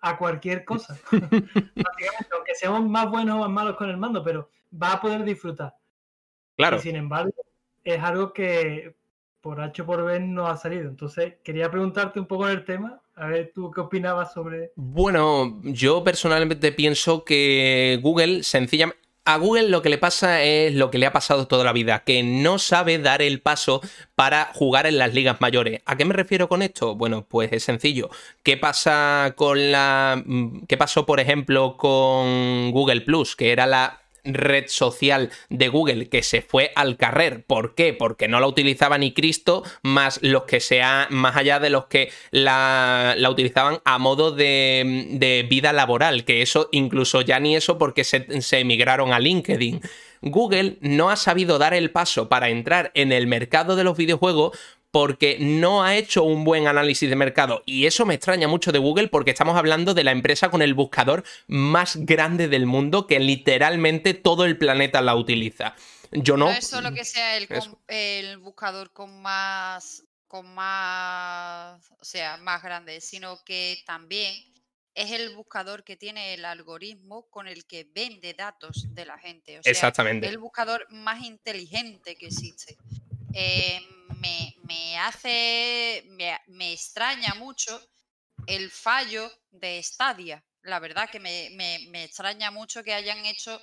a cualquier cosa. Básicamente, aunque seamos más buenos o más malos con el mando, pero vas a poder disfrutar. Claro. Y sin embargo, es algo que por H por B no ha salido. Entonces, quería preguntarte un poco del tema, a ver tú qué opinabas sobre... Bueno, yo personalmente pienso que Google sencillamente... A Google lo que le pasa es lo que le ha pasado toda la vida, que no sabe dar el paso para jugar en las ligas mayores. ¿A qué me refiero con esto? Bueno, pues es sencillo. ¿Qué pasa con la... mm, ¿Qué pasó, por ejemplo, con Google Plus, que era la red social de Google que se fue al carrer. ¿Por qué? Porque no la utilizaba ni Cristo, más los que sea, más allá de los que la, la utilizaban a modo de, de, vida laboral, que eso incluso ya ni eso porque se, se emigraron a LinkedIn. Google no ha sabido dar el paso para entrar en el mercado de los videojuegos porque no ha hecho un buen análisis de mercado. Y eso me extraña mucho de Google porque estamos hablando de la empresa con el buscador más grande del mundo que literalmente todo el planeta la utiliza. Yo no. No es solo que sea el, el buscador con más. con más. o sea, más grande, sino que también es el buscador que tiene el algoritmo con el que vende datos de la gente. O sea, Exactamente. Es el buscador más inteligente que existe. Eh, me, me, hace. Me, me, extraña mucho el fallo de Stadia. La verdad que me, me, me, extraña mucho que hayan hecho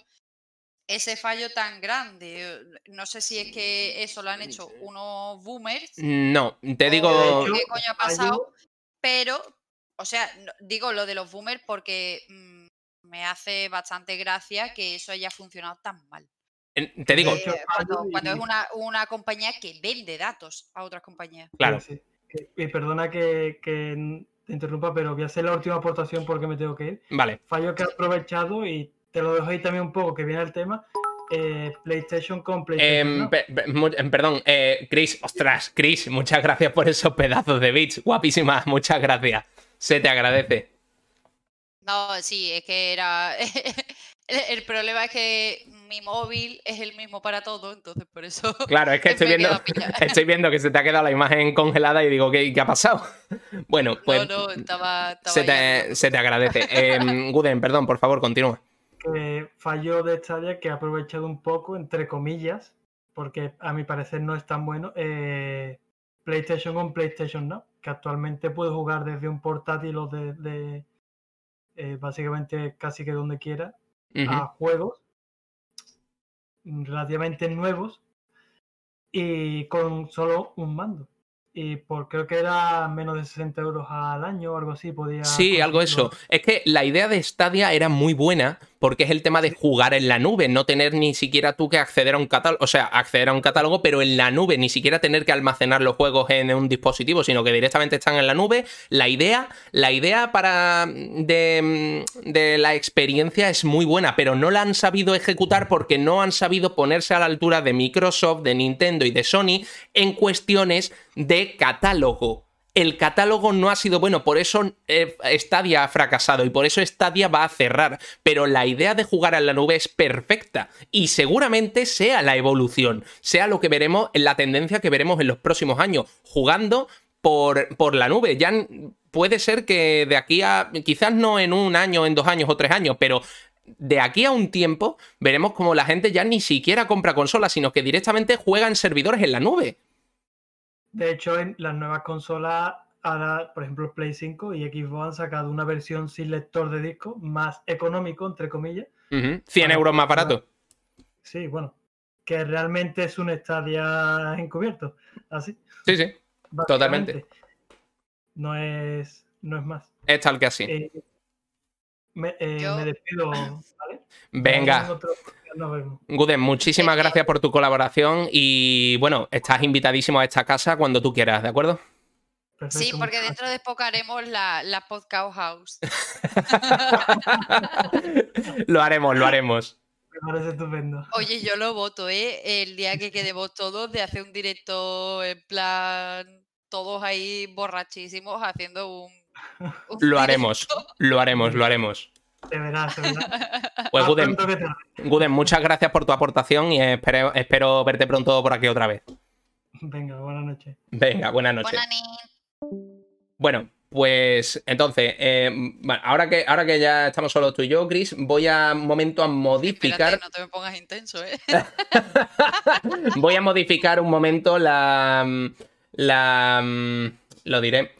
ese fallo tan grande. No sé si es que eso lo han hecho unos boomers. No, te digo. ¿Qué coño ha pasado? Pero, o sea, digo lo de los boomers porque mmm, me hace bastante gracia que eso haya funcionado tan mal. Te digo. Eh, cuando, cuando, es una, una, compañía que vende datos a otras compañías. Claro. Sí, sí. Y perdona que, que, te interrumpa, pero voy a hacer la última aportación porque me tengo que ir. Vale. Fallo que he aprovechado y te lo dejo ahí también un poco, que viene el tema. Eh, PlayStation con PlayStation. Eh, ¿no? pe pe perdón, eh, Chris, ostras, Chris, muchas gracias por esos pedazos de bits. Guapísimas, muchas gracias. Se te agradece. No, sí, es que era. el problema es que mi móvil es el mismo para todo, entonces por eso. Claro, es que estoy viendo, estoy viendo que se te ha quedado la imagen congelada y digo, ¿qué, qué ha pasado? Bueno, pues. No, no, estaba. estaba se, te, se, te, agradece. eh, Guden, perdón, por favor, continúa. Que fallo de Stadia que he aprovechado un poco, entre comillas, porque a mi parecer no es tan bueno. Eh, PlayStation con PlayStation Now, que actualmente puedes jugar desde un portátil o de, de eh, básicamente casi que donde quiera uh -huh. a juegos relativamente nuevos y con solo un mando. Y por creo que era menos de 60 euros al año o algo así. Podía sí, algo eso. Es que la idea de Stadia era muy buena porque es el tema de jugar en la nube, no tener ni siquiera tú que acceder a un catálogo, o sea, acceder a un catálogo, pero en la nube, ni siquiera tener que almacenar los juegos en un dispositivo, sino que directamente están en la nube. La idea, la idea para de, de la experiencia es muy buena, pero no la han sabido ejecutar porque no han sabido ponerse a la altura de Microsoft, de Nintendo y de Sony en cuestiones de catálogo. El catálogo no ha sido bueno, por eso eh, Stadia ha fracasado y por eso Stadia va a cerrar. Pero la idea de jugar en la nube es perfecta y seguramente sea la evolución, sea lo que veremos, la tendencia que veremos en los próximos años, jugando por, por la nube. Ya puede ser que de aquí a, quizás no en un año, en dos años o tres años, pero de aquí a un tiempo veremos como la gente ya ni siquiera compra consolas, sino que directamente juega en servidores en la nube. De hecho, en las nuevas consolas, ahora, por ejemplo, Play 5 y Xbox han sacado una versión sin lector de disco más económico, entre comillas. 100 euros más barato. Sí, bueno, que realmente es un Stadia encubierto, así. Sí, sí, totalmente. No es, no es más. Es tal que así. Eh, me, eh, me, despido, ¿vale? Venga. Guden, muchísimas gracias por tu colaboración y bueno, estás invitadísimo a esta casa cuando tú quieras, ¿de acuerdo? Perfecto, sí, porque dentro de poco haremos la, la podcast house. lo haremos, lo haremos. Me parece estupendo. Oye, yo lo voto, ¿eh? El día que quedemos todos de hacer un directo en plan, todos ahí borrachísimos haciendo un. lo haremos, lo haremos, lo haremos. De verdad, de verdad. Pues Guden, muchas gracias por tu aportación y espero, espero verte pronto por aquí otra vez. Venga, buenas noches. Venga, buenas noches. Bueno, pues entonces, eh, ahora, que, ahora que ya estamos solo tú y yo, Chris, voy a un momento a modificar. no te me pongas intenso, ¿eh? voy a modificar un momento la. La. Lo diré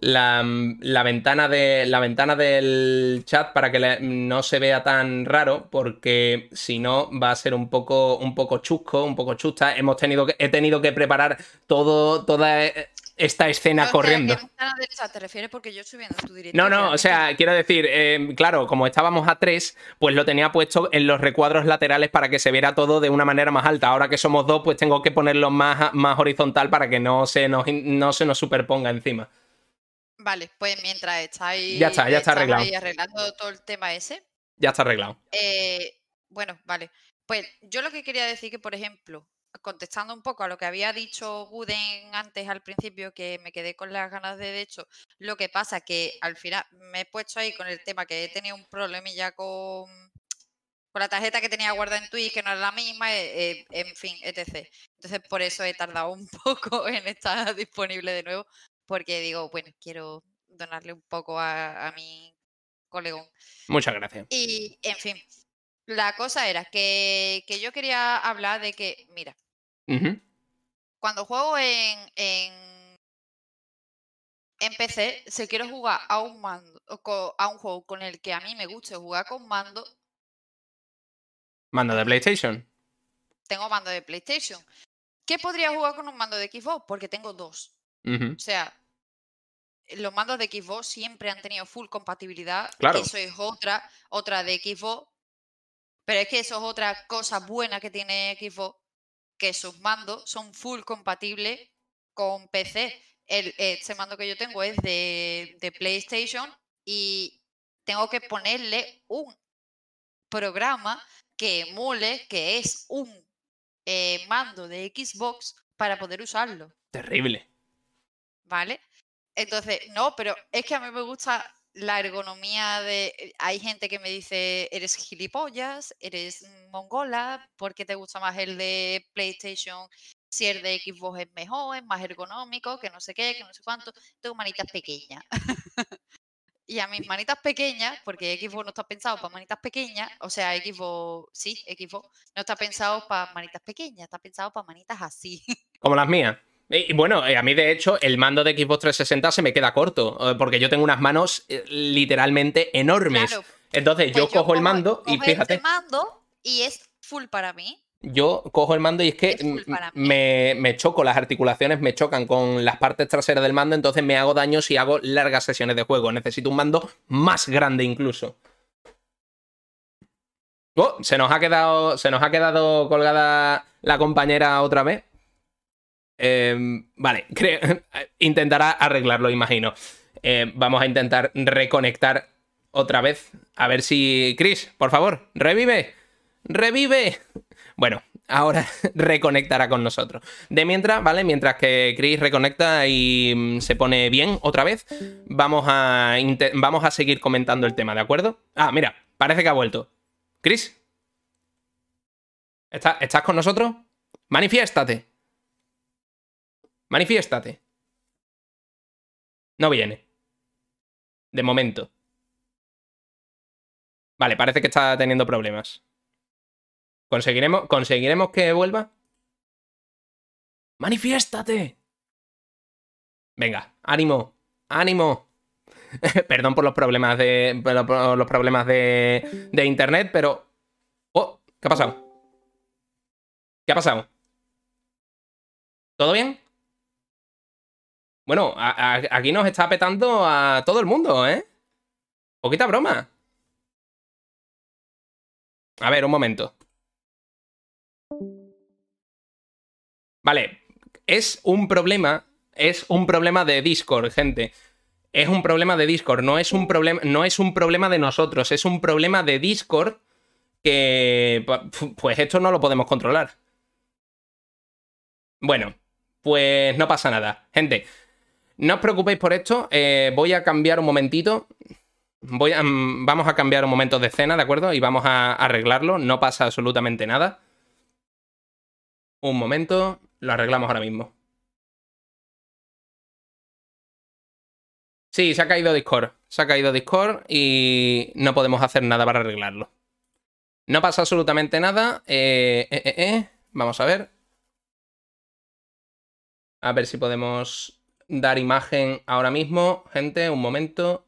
la, ventana de, la ventana del chat para que no se vea tan raro, porque si no va a ser un poco, un poco chusco, un poco chusta. Hemos tenido que, he tenido que preparar todo, toda esta escena corriendo. ¿Te refieres porque yo estoy viendo tu directo? No, no, o sea, quiero decir, eh, claro, como estábamos a tres, pues lo tenía puesto en los recuadros laterales para que se viera todo de una manera más alta. Ahora que somos dos, pues tengo que ponerlo más, más horizontal para que no se nos, no se nos superponga encima. Vale, pues mientras estáis, ya está, ya está arreglado. arreglando todo el tema ese. Ya está arreglado. Eh, bueno, vale. Pues yo lo que quería decir que, por ejemplo, contestando un poco a lo que había dicho Guden antes al principio, que me quedé con las ganas de de hecho, lo que pasa que al final me he puesto ahí con el tema que he tenido un problemilla con, con la tarjeta que tenía guardada en Twitch, que no era la misma, eh, eh, en fin, etc. Entonces por eso he tardado un poco en estar disponible de nuevo, porque digo, bueno, quiero donarle un poco a, mi colegón. Muchas gracias. Y, en fin, la cosa era que, yo quería hablar de que, mira, cuando juego en, en, en PC, si quiero jugar a un mando, a un juego con el que a mí me guste jugar con mando. Mando de PlayStation. Tengo mando de PlayStation. ¿Qué podría jugar con un mando de Xbox? Porque tengo dos. O sea, los mandos de Xbox siempre han tenido full compatibilidad. Claro. Eso es otra, otra de Xbox. Pero es que eso es otra cosa buena que tiene Xbox, que sus mandos son full compatibles con PC. El, este mando que yo tengo es de, de PlayStation y tengo que ponerle un programa que emule que es un eh, mando de Xbox para poder usarlo. Terrible. ¿Vale? Entonces, no, pero es que a mí me gusta la ergonomía de... Eh, hay gente que me dice, eres gilipollas, eres mongola, ¿por qué te gusta más el de PlayStation? Si el de Xbox es mejor, es más ergonómico, que no sé qué, que no sé cuánto. Tengo manitas pequeñas. y a mis manitas pequeñas, porque Xbox no está pensado para manitas pequeñas, o sea, Xbox, sí, Xbox no está pensado para manitas pequeñas, está pensado para manitas así. Como las mías. Y bueno, eh, a mí de hecho el mando de Xbox 360 se me queda corto, eh, porque yo tengo unas manos eh, literalmente enormes. Entonces yo, pues cojo el mando y fíjate. Este mando y es full para mí. Yo cojo el mando y es que me, me, choco, las articulaciones me chocan con las partes traseras del mando, entonces me hago daño si hago largas sesiones de juego. Necesito un mando más grande incluso. Oh, se nos ha quedado. Se nos ha quedado colgada la compañera otra vez. Em, vale, intentará arreglarlo, imagino. Em, vamos a intentar reconectar otra vez. A ver si. Chris, por favor, revive. ¡Revive! Bueno, ahora reconectará con nosotros. De mientras, ¿vale? Mientras que Chris reconecta y mm, se pone bien otra vez, vamos a, vamos a seguir comentando el tema, ¿de acuerdo? Ah, mira, parece que ha vuelto. Chris, ¿estás con nosotros? Manifiéstate. Manifiéstate. No viene. De momento. Vale, parece que está teniendo problemas. ¿Conseguiremos, ¿Conseguiremos que vuelva? ¡Manifiéstate! Venga, ánimo, ánimo. Perdón por los problemas de. Por los problemas de, de internet, pero. Oh, ¿qué ha pasado? ¿Qué ha pasado? ¿Todo bien? Bueno, aquí nos está petando a todo el mundo, ¿eh? Poquita broma. A ver, un momento. Vale, es un problema, es un problema de Discord, gente. Es un problema de Discord, no es un problema, no es un problema de nosotros, es un problema de Discord que pues esto no lo podemos controlar. Bueno, pues no pasa nada. Gente, no os preocupéis por esto, eh, voy a cambiar un momentito. Mm, vamos a cambiar un momento de escena, ¿de acuerdo? Y vamos a arreglarlo, no pasa absolutamente nada. Un momento, lo arreglamos ahora mismo. Sí, se ha caído Discord. Se ha caído Discord y no podemos hacer nada para arreglarlo. No pasa absolutamente nada. Eh, eh, Vamos a ver. A ver si podemos dar imagen ahora mismo. Gente, un momento.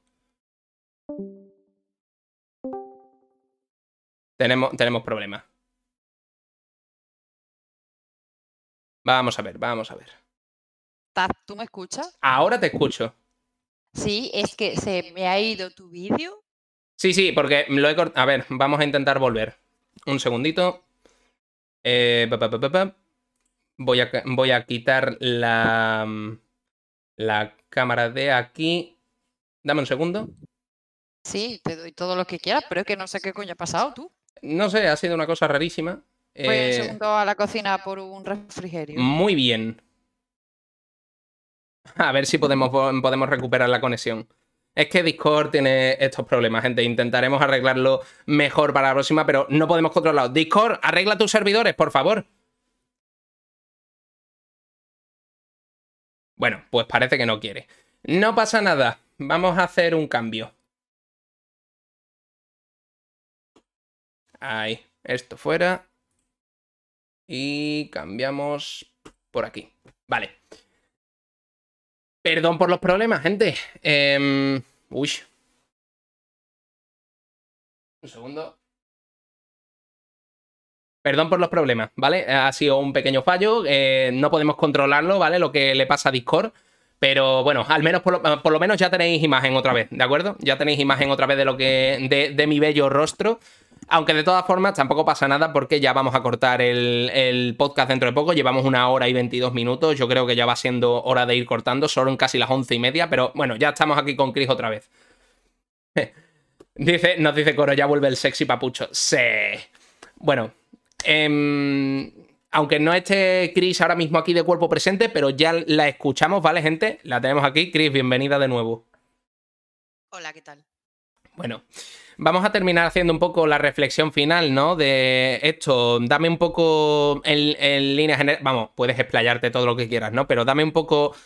Tenemos, tenemos problemas. Vamos a ver, vamos a ver. ¿Tú me escuchas? Ahora te escucho. Sí, es que se me ha ido tu vídeo. Sí, sí, porque lo he cortado. A ver, vamos a intentar volver. Un segundito. Eh, voy, a, voy a quitar la, la cámara de aquí. Dame un segundo. Sí, te doy todo lo que quieras, pero es que no sé qué coño ha pasado tú. No sé, ha sido una cosa rarísima. Voy un eh, segundo a la cocina por un refrigerio. Muy bien. A ver si podemos, podemos recuperar la conexión. Es que Discord tiene estos problemas, gente. Intentaremos arreglarlo mejor para la próxima, pero no podemos controlarlo. Discord, arregla tus servidores, por favor. Bueno, pues parece que no quiere. No pasa nada. Vamos a hacer un cambio. Ahí, esto fuera. Y cambiamos por aquí. Vale. Perdón por los problemas, gente. Eh... Uy. Un segundo. Perdón por los problemas, ¿vale? Ha sido un pequeño fallo. Eh, no podemos controlarlo, ¿vale? Lo que le pasa a Discord. Pero bueno, al menos por lo, menos ya tenéis imagen otra vez, ¿de acuerdo? Ya tenéis imagen otra vez de lo que. de, de mi bello rostro. Aunque de todas formas tampoco pasa nada porque ya vamos a cortar el, podcast dentro de poco. Llevamos una hora y 22 minutos. Yo creo que ya va siendo hora de ir cortando. Son casi las once y media, pero bueno, ya estamos aquí con Chris otra vez. dice, nos dice Coro, ya vuelve el sexy papucho. Sí. Bueno, em, aunque no esté Chris ahora mismo aquí de cuerpo presente, pero ya la escuchamos, ¿vale, gente? La tenemos aquí. Chris, bienvenida de nuevo. Hola, ¿qué tal? Bueno, vamos a terminar haciendo un poco la reflexión final, ¿no? De esto, dame un poco en, línea general, vamos, puedes explayarte todo lo que quieras, ¿no? Pero dame un poco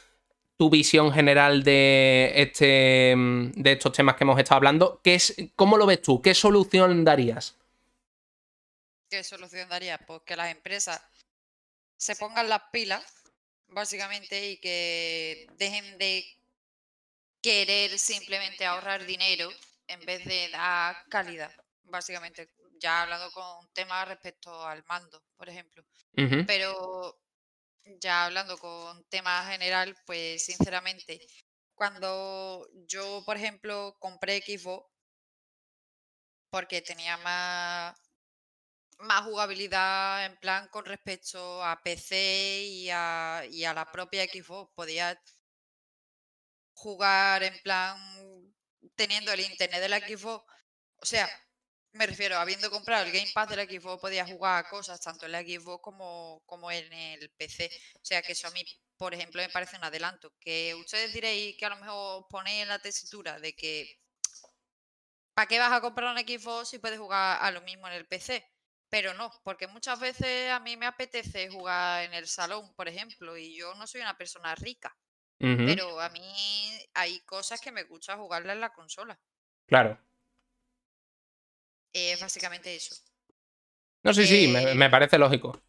tu visión general de, este, de estos temas que hemos estado hablando. ¿Qué es, ¿Cómo lo ves tú? ¿Qué solución darías? ¿Qué solución daría? Pues que las empresas se pongan las pilas, básicamente, y que dejen de querer simplemente ahorrar dinero en vez de dar calidad, básicamente. Ya hablando con temas respecto al mando, por ejemplo. Pero ya hablando con tema general, pues sinceramente, cuando yo, por ejemplo, compré Xbox, porque tenía más, más jugabilidad en plan con respecto a PC y a, a la propia Xbox, podía jugar en plan teniendo el internet de la Xbox, o sea, Me refiero, habiendo comprado el Game Pass del Xbox, podía jugar cosas tanto en la Xbox como, como en el PC. O sea que eso a mí, por ejemplo, me parece un adelanto. Que ustedes diréis que a lo mejor ponéis en la tesitura de que ¿para qué vas a comprar un Xbox si puedes jugar a lo mismo en el PC? Pero no, porque muchas veces a mí me apetece jugar en el salón, por ejemplo, y yo no soy una persona rica. Pero a mí hay cosas que me gusta jugarla en la consola. Claro. Es básicamente eso. No, sí, sí, me, Eh, me parece lógico.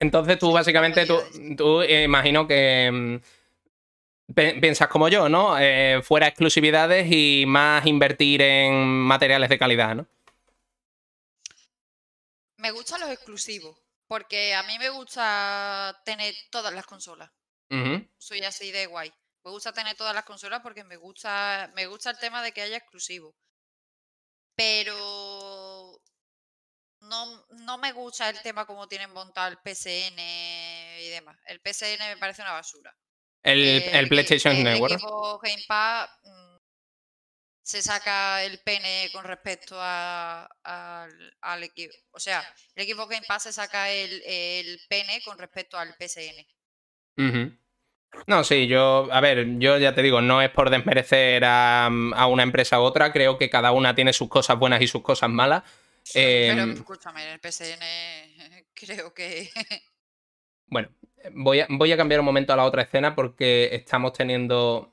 Entonces tú básicamente, tú, eh, imagino que mm, piensas como yo, ¿no? Eh, fuera exclusividades y más invertir en materiales de calidad, ¿no? Me gustan los exclusivos, porque a mí me gusta tener todas las consolas. Soy así de guay. Me gusta tener todas las consolas porque me gusta, me gusta el tema de que haya exclusivos. Pero no, no me gusta el tema como tienen montado el PSN y demás. El PSN me parece una basura. El, Eh, el Ga- PlayStation el Network. equipo Game Pass mm, se saca el pene con respecto a- al, al equipo. O sea, el equipo Game Pass se saca el, el pene con respecto al PSN. No, sí, yo, a ver, yo ya te digo, no es por desmerecer a, a una empresa u otra, creo que cada una tiene sus cosas buenas y sus cosas malas. Pero Em, escúchame, el PSN creo que. Bueno, voy a, voy a cambiar un momento a la otra escena porque estamos teniendo.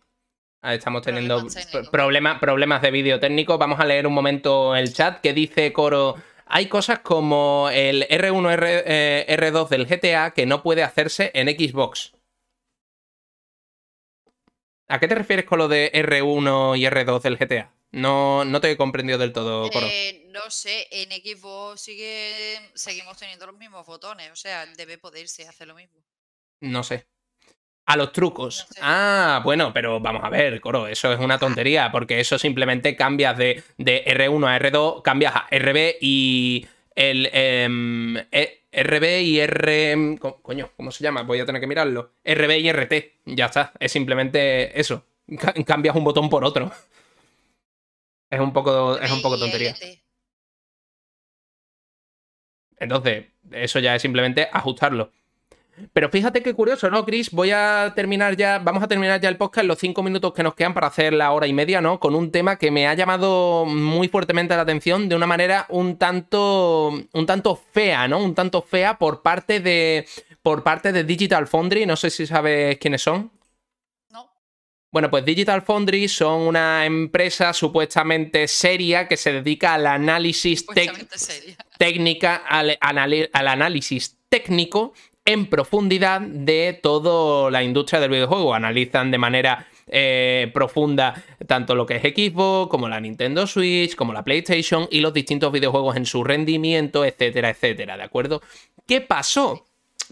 Estamos teniendo Problemas problemas, problemas de vídeo técnico. Vamos a leer un momento el chat que dice Coro. Hay cosas como el R1, R, eh, R2 del GTA que no puede hacerse en Xbox. ¿A qué te refieres con lo de R1 y R2 del GTA? No, no te he comprendido del todo, Coro. Eh, no sé, en Xbox sigue, seguimos teniendo los mismos botones. O sea, debe poderse hacer lo mismo. No sé. A los trucos. Ah, bueno, pero vamos a ver, Coro, eso es una tontería, porque eso simplemente cambias de, de R1 a R2, cambias a RB y el em, e- RB y R... co- Coño, ¿cómo se llama? Voy a tener que mirarlo. RB y RT, ya está. Es simplemente eso. Ca- cambias un botón por otro. Es un poco, es un poco tontería. Entonces, eso ya es simplemente ajustarlo. Pero fíjate qué curioso, ¿no, Chris? Voy a terminar ya, vamos a terminar ya el podcast, los cinco minutos que nos quedan para hacer la hora y media, ¿no? Con un tema que me ha llamado muy fuertemente la atención de una manera un tanto, un tanto fea, ¿no? Un tanto fea por parte de, por parte de Digital Foundry. No sé si sabes quiénes son. No, Bueno, pues Digital Foundry son una empresa supuestamente seria que se dedica al análisis técnica al, anali- al análisis técnico en profundidad de toda la industria del videojuego. Analizan de manera eh, profunda tanto lo que es Xbox, como la Nintendo Switch, como la PlayStation y los distintos videojuegos en su rendimiento, etcétera, etcétera, ¿de acuerdo? ¿Qué pasó?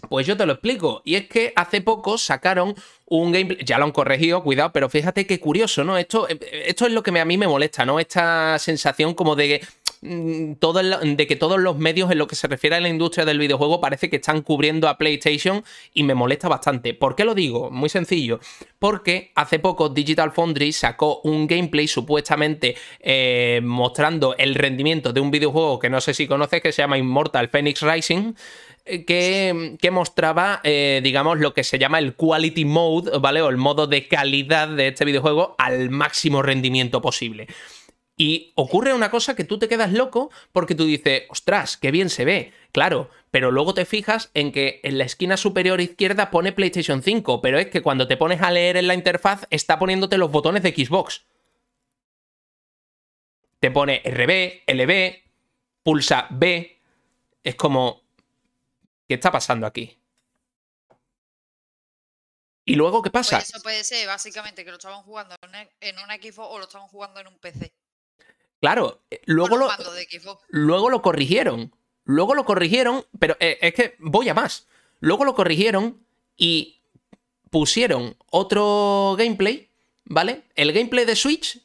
Pues yo te lo explico. Y es que hace poco sacaron un gameplay. Ya lo han corregido, cuidado, pero fíjate qué curioso, ¿no? Esto, esto es lo que a mí me molesta, ¿no? Esta sensación como de todo el- de que todos los medios en lo que se refiere a la industria del videojuego parece que están cubriendo a PlayStation y me molesta bastante. ¿Por qué lo digo? Muy sencillo. Porque hace poco Digital Foundry sacó un gameplay supuestamente eh, mostrando el rendimiento de un videojuego que no sé si conoces que se llama Immortal Phoenix Rising eh, que, que mostraba, eh, digamos, lo que se llama el quality mode, ¿vale? O el modo de calidad de este videojuego al máximo rendimiento posible. Y ocurre una cosa que tú te quedas loco porque tú dices, ostras, qué bien se ve. Claro, pero luego te fijas en que en la esquina superior izquierda pone PlayStation 5, pero es que cuando te pones a leer en la interfaz está poniéndote los botones de Xbox. Te pone RB, LB, pulsa B. Es como, ¿qué está pasando aquí? Y luego, ¿qué pasa? Pues eso puede ser básicamente que lo estaban jugando en un- Xbox o lo estaban jugando en un PC. Claro, eh, luego lo, luego lo corrigieron. Luego lo corrigieron, pero eh, es que voy a más. Luego lo corrigieron y pusieron otro gameplay, ¿vale? El gameplay de Switch.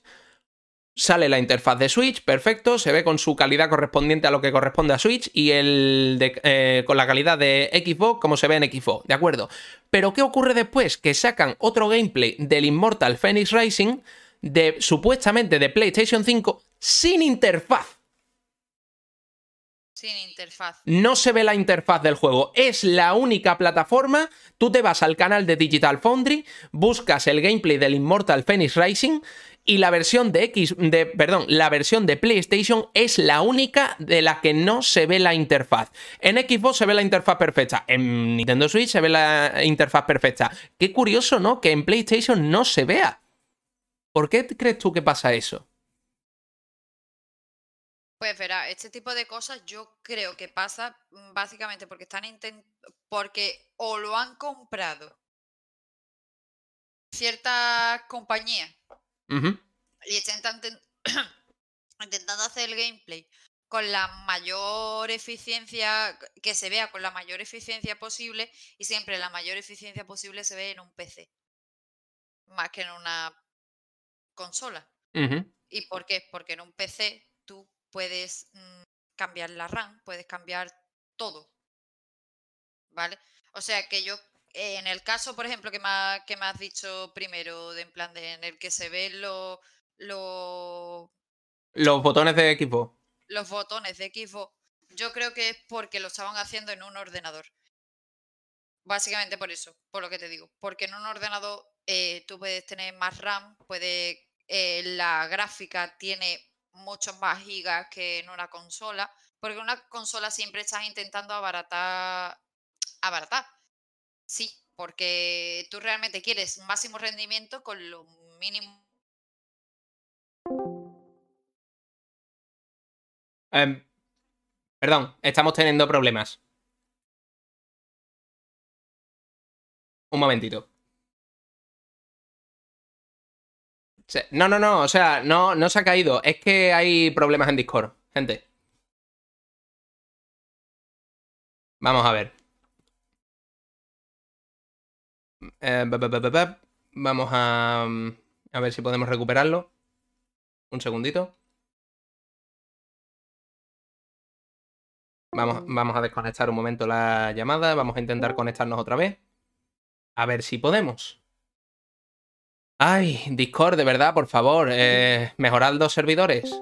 Sale la interfaz de Switch, perfecto, se ve con su calidad correspondiente a lo que corresponde a Switch y el de- eh, con la calidad de Xbox como se ve en Xbox, ¿de acuerdo? Pero ¿qué ocurre después? Que sacan otro gameplay del Immortal Phoenix Rising de supuestamente de PlayStation 5 sin interfaz. Sin interfaz. No se ve la interfaz del juego. Es la única plataforma. Tú te vas al canal de Digital Foundry, buscas el gameplay del Immortal Phoenix Rising y la versión de X, de, perdón, la versión de PlayStation es la única de la que no se ve la interfaz. En Xbox se ve la interfaz perfecta, en Nintendo Switch se ve la interfaz perfecta. Qué curioso, ¿no? Que en PlayStation no se vea. ¿Por qué crees tú que pasa eso? Pues verá, este tipo de cosas yo creo que pasa mm, básicamente porque están porque o lo han comprado cierta compañía Ujú. y están inten- intentando hacer el gameplay con la mayor eficiencia, que se vea con la mayor eficiencia posible y siempre la mayor eficiencia posible se ve en un PC, más que en una consola. ¿Y por qué? Porque en un PC puedes mm, cambiar la RAM, puedes cambiar todo. ¿Vale? O sea que yo, eh, en el caso, por ejemplo, que me, ha- que me has dicho primero, de en plan de en el que se ven lo- lo- Los botones de Xbox. los botones de Xbox, yo creo que es porque lo estaban haciendo en un ordenador. Básicamente por eso, por lo que te digo. Porque en un ordenador eh, tú puedes tener más RAM, puede, eh, la gráfica tiene muchos más gigas que en una consola. Porque en una consola siempre estás intentando abaratar. Abaratar. Sí, porque tú realmente quieres máximo rendimiento con lo mínimo. Em, perdón, estamos teniendo problemas. Un momentito. No, no, no, o sea, no, no se ha caído. Es que hay problemas en Discord, gente. Vamos a ver. Eh. Vamos a, mm, a ver si podemos recuperarlo. Un segundito. Vamos, vamos a desconectar un momento la llamada. Vamos a intentar conectarnos otra vez. A ver si podemos. Ay, Discord, de verdad, por favor. Eh, mejorad los servidores.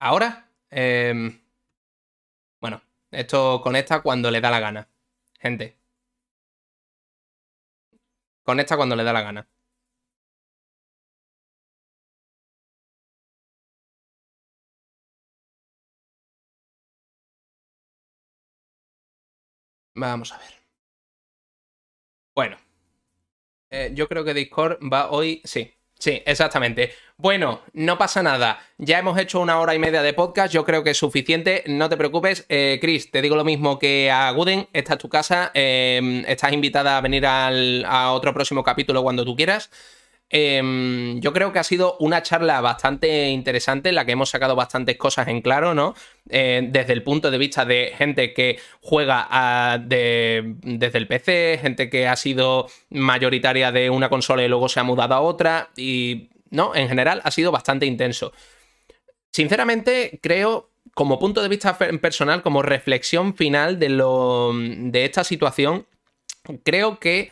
¿Ahora? Em, bueno, esto conecta cuando le da la gana. Gente. Conecta cuando le da la gana. Vamos a ver. Bueno. Eh, yo creo que Discord va hoy. Sí, sí, exactamente. Bueno, no pasa nada. Ya hemos hecho una hora y media de podcast. Yo creo que es suficiente. No te preocupes. Eh, Chris, te digo lo mismo que a Guden. Esta es tu casa. eh, estás invitada a venir al- a otro próximo capítulo cuando tú quieras. Em, yo creo que ha sido una charla bastante interesante en la que hemos sacado bastantes cosas en claro, ¿no? Eh, desde el punto de vista de gente que juega de- desde el PC, gente que ha sido mayoritaria de una consola y luego se ha mudado a otra, y no, en general ha sido bastante intenso. Sinceramente, creo, como punto de vista personal, como reflexión final de, lo, de esta situación, creo que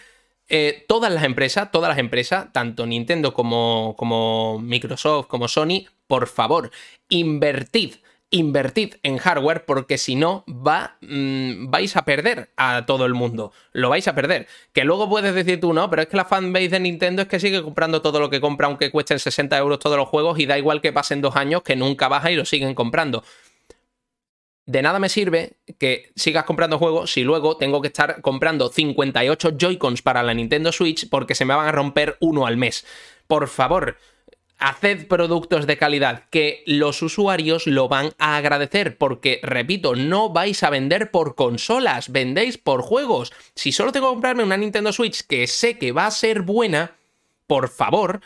eh, todas las empresas, todas las empresas, tanto Nintendo como, como Microsoft, como Sony, por favor, invertid. Invertid en hardware porque si no va, mm, vais a perder a todo el mundo. Lo vais a perder. Que luego puedes decir tú, no, pero es que la fanbase de Nintendo es que sigue comprando todo lo que compra aunque cuesten 60 euros todos los juegos y da igual que pasen dos años que nunca baja y lo siguen comprando de nada me sirve que sigas comprando juegos si luego tengo que estar comprando 58 Joy-Cons para la Nintendo Switch porque se me van a romper uno al mes. Por favor, haced productos de calidad que los usuarios lo van a agradecer porque, repito, no vais a vender por consolas, vendéis por juegos. Si solo tengo que comprarme una Nintendo Switch que sé que va a ser buena, por favor,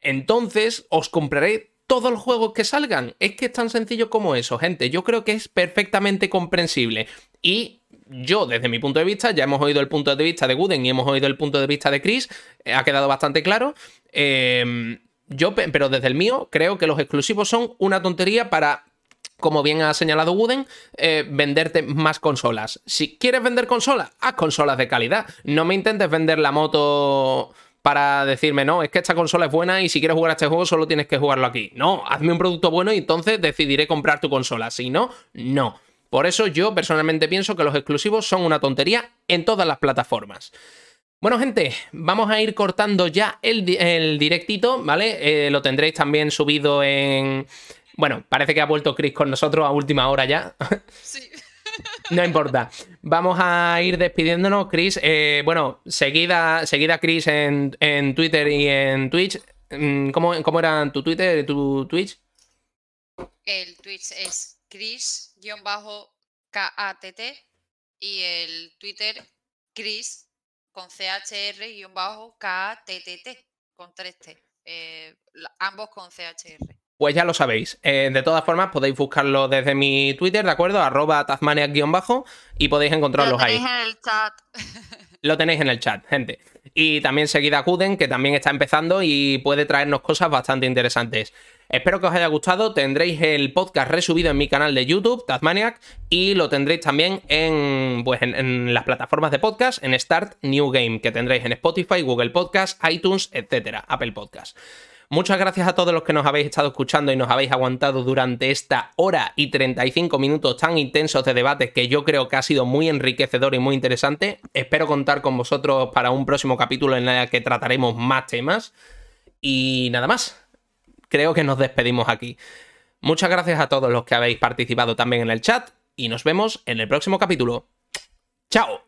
entonces os compraré todos los juegos que salgan. Es que es tan sencillo como eso, gente. Yo creo que es perfectamente comprensible. Y yo, desde mi punto de vista, ya hemos oído el punto de vista de Gooden y hemos oído el punto de vista de Chris, eh, ha quedado bastante claro. Eh, yo, pe- pero desde el mío, creo que los exclusivos son una tontería para como bien ha señalado Wooden, eh, venderte más consolas. Si quieres vender consolas, haz consolas de calidad. No me intentes vender la moto para decirme, no, es que esta consola es buena y si quieres jugar a este juego solo tienes que jugarlo aquí. No, hazme un producto bueno y entonces decidiré comprar tu consola. Si no, no. Por eso yo personalmente pienso que los exclusivos son una tontería en todas las plataformas. Bueno, gente, vamos a ir cortando ya el, directito, ¿vale? Eh, lo tendréis también subido en. Bueno, parece que ha vuelto Chris con nosotros a última hora ya. Sí. No importa. Vamos a ir despidiéndonos, Chris. Eh, bueno, seguida, seguida Chris en, Twitter y en Twitch. Mm, ¿Cómo, ¿Cómo era tu Twitter, tu Twitch? El Twitch es Chris-KATT y el Twitter Chris con CHR-KATTT con 3T. Eh, ambos con CHR. Pues ya lo sabéis. Eh, de todas formas, podéis buscarlo desde mi Twitter, ¿de acuerdo? Arroba Tazmania-bajo y podéis encontrarlos ahí. Lo tenéis en el chat. Lo tenéis en el chat, gente. Y también seguida a Kuden, que también está empezando y puede traernos cosas bastante interesantes. Espero que os haya gustado. Tendréis el podcast resubido en mi canal de YouTube, Tazmaniac, y lo tendréis también en, pues, en, las plataformas de podcast, en Start New Game, que tendréis en Spotify, Google Podcast, iTunes, etcétera, Apple Podcast. Muchas gracias a todos los que nos habéis estado escuchando y nos habéis aguantado durante esta hora y 35 minutos tan intensos de debate que yo creo que ha sido muy enriquecedor y muy interesante. Espero contar con vosotros para un próximo capítulo en el que trataremos más temas. Y nada más. Creo que nos despedimos aquí. Muchas gracias a todos los que habéis participado también en el chat y nos vemos en el próximo capítulo. ¡Chao!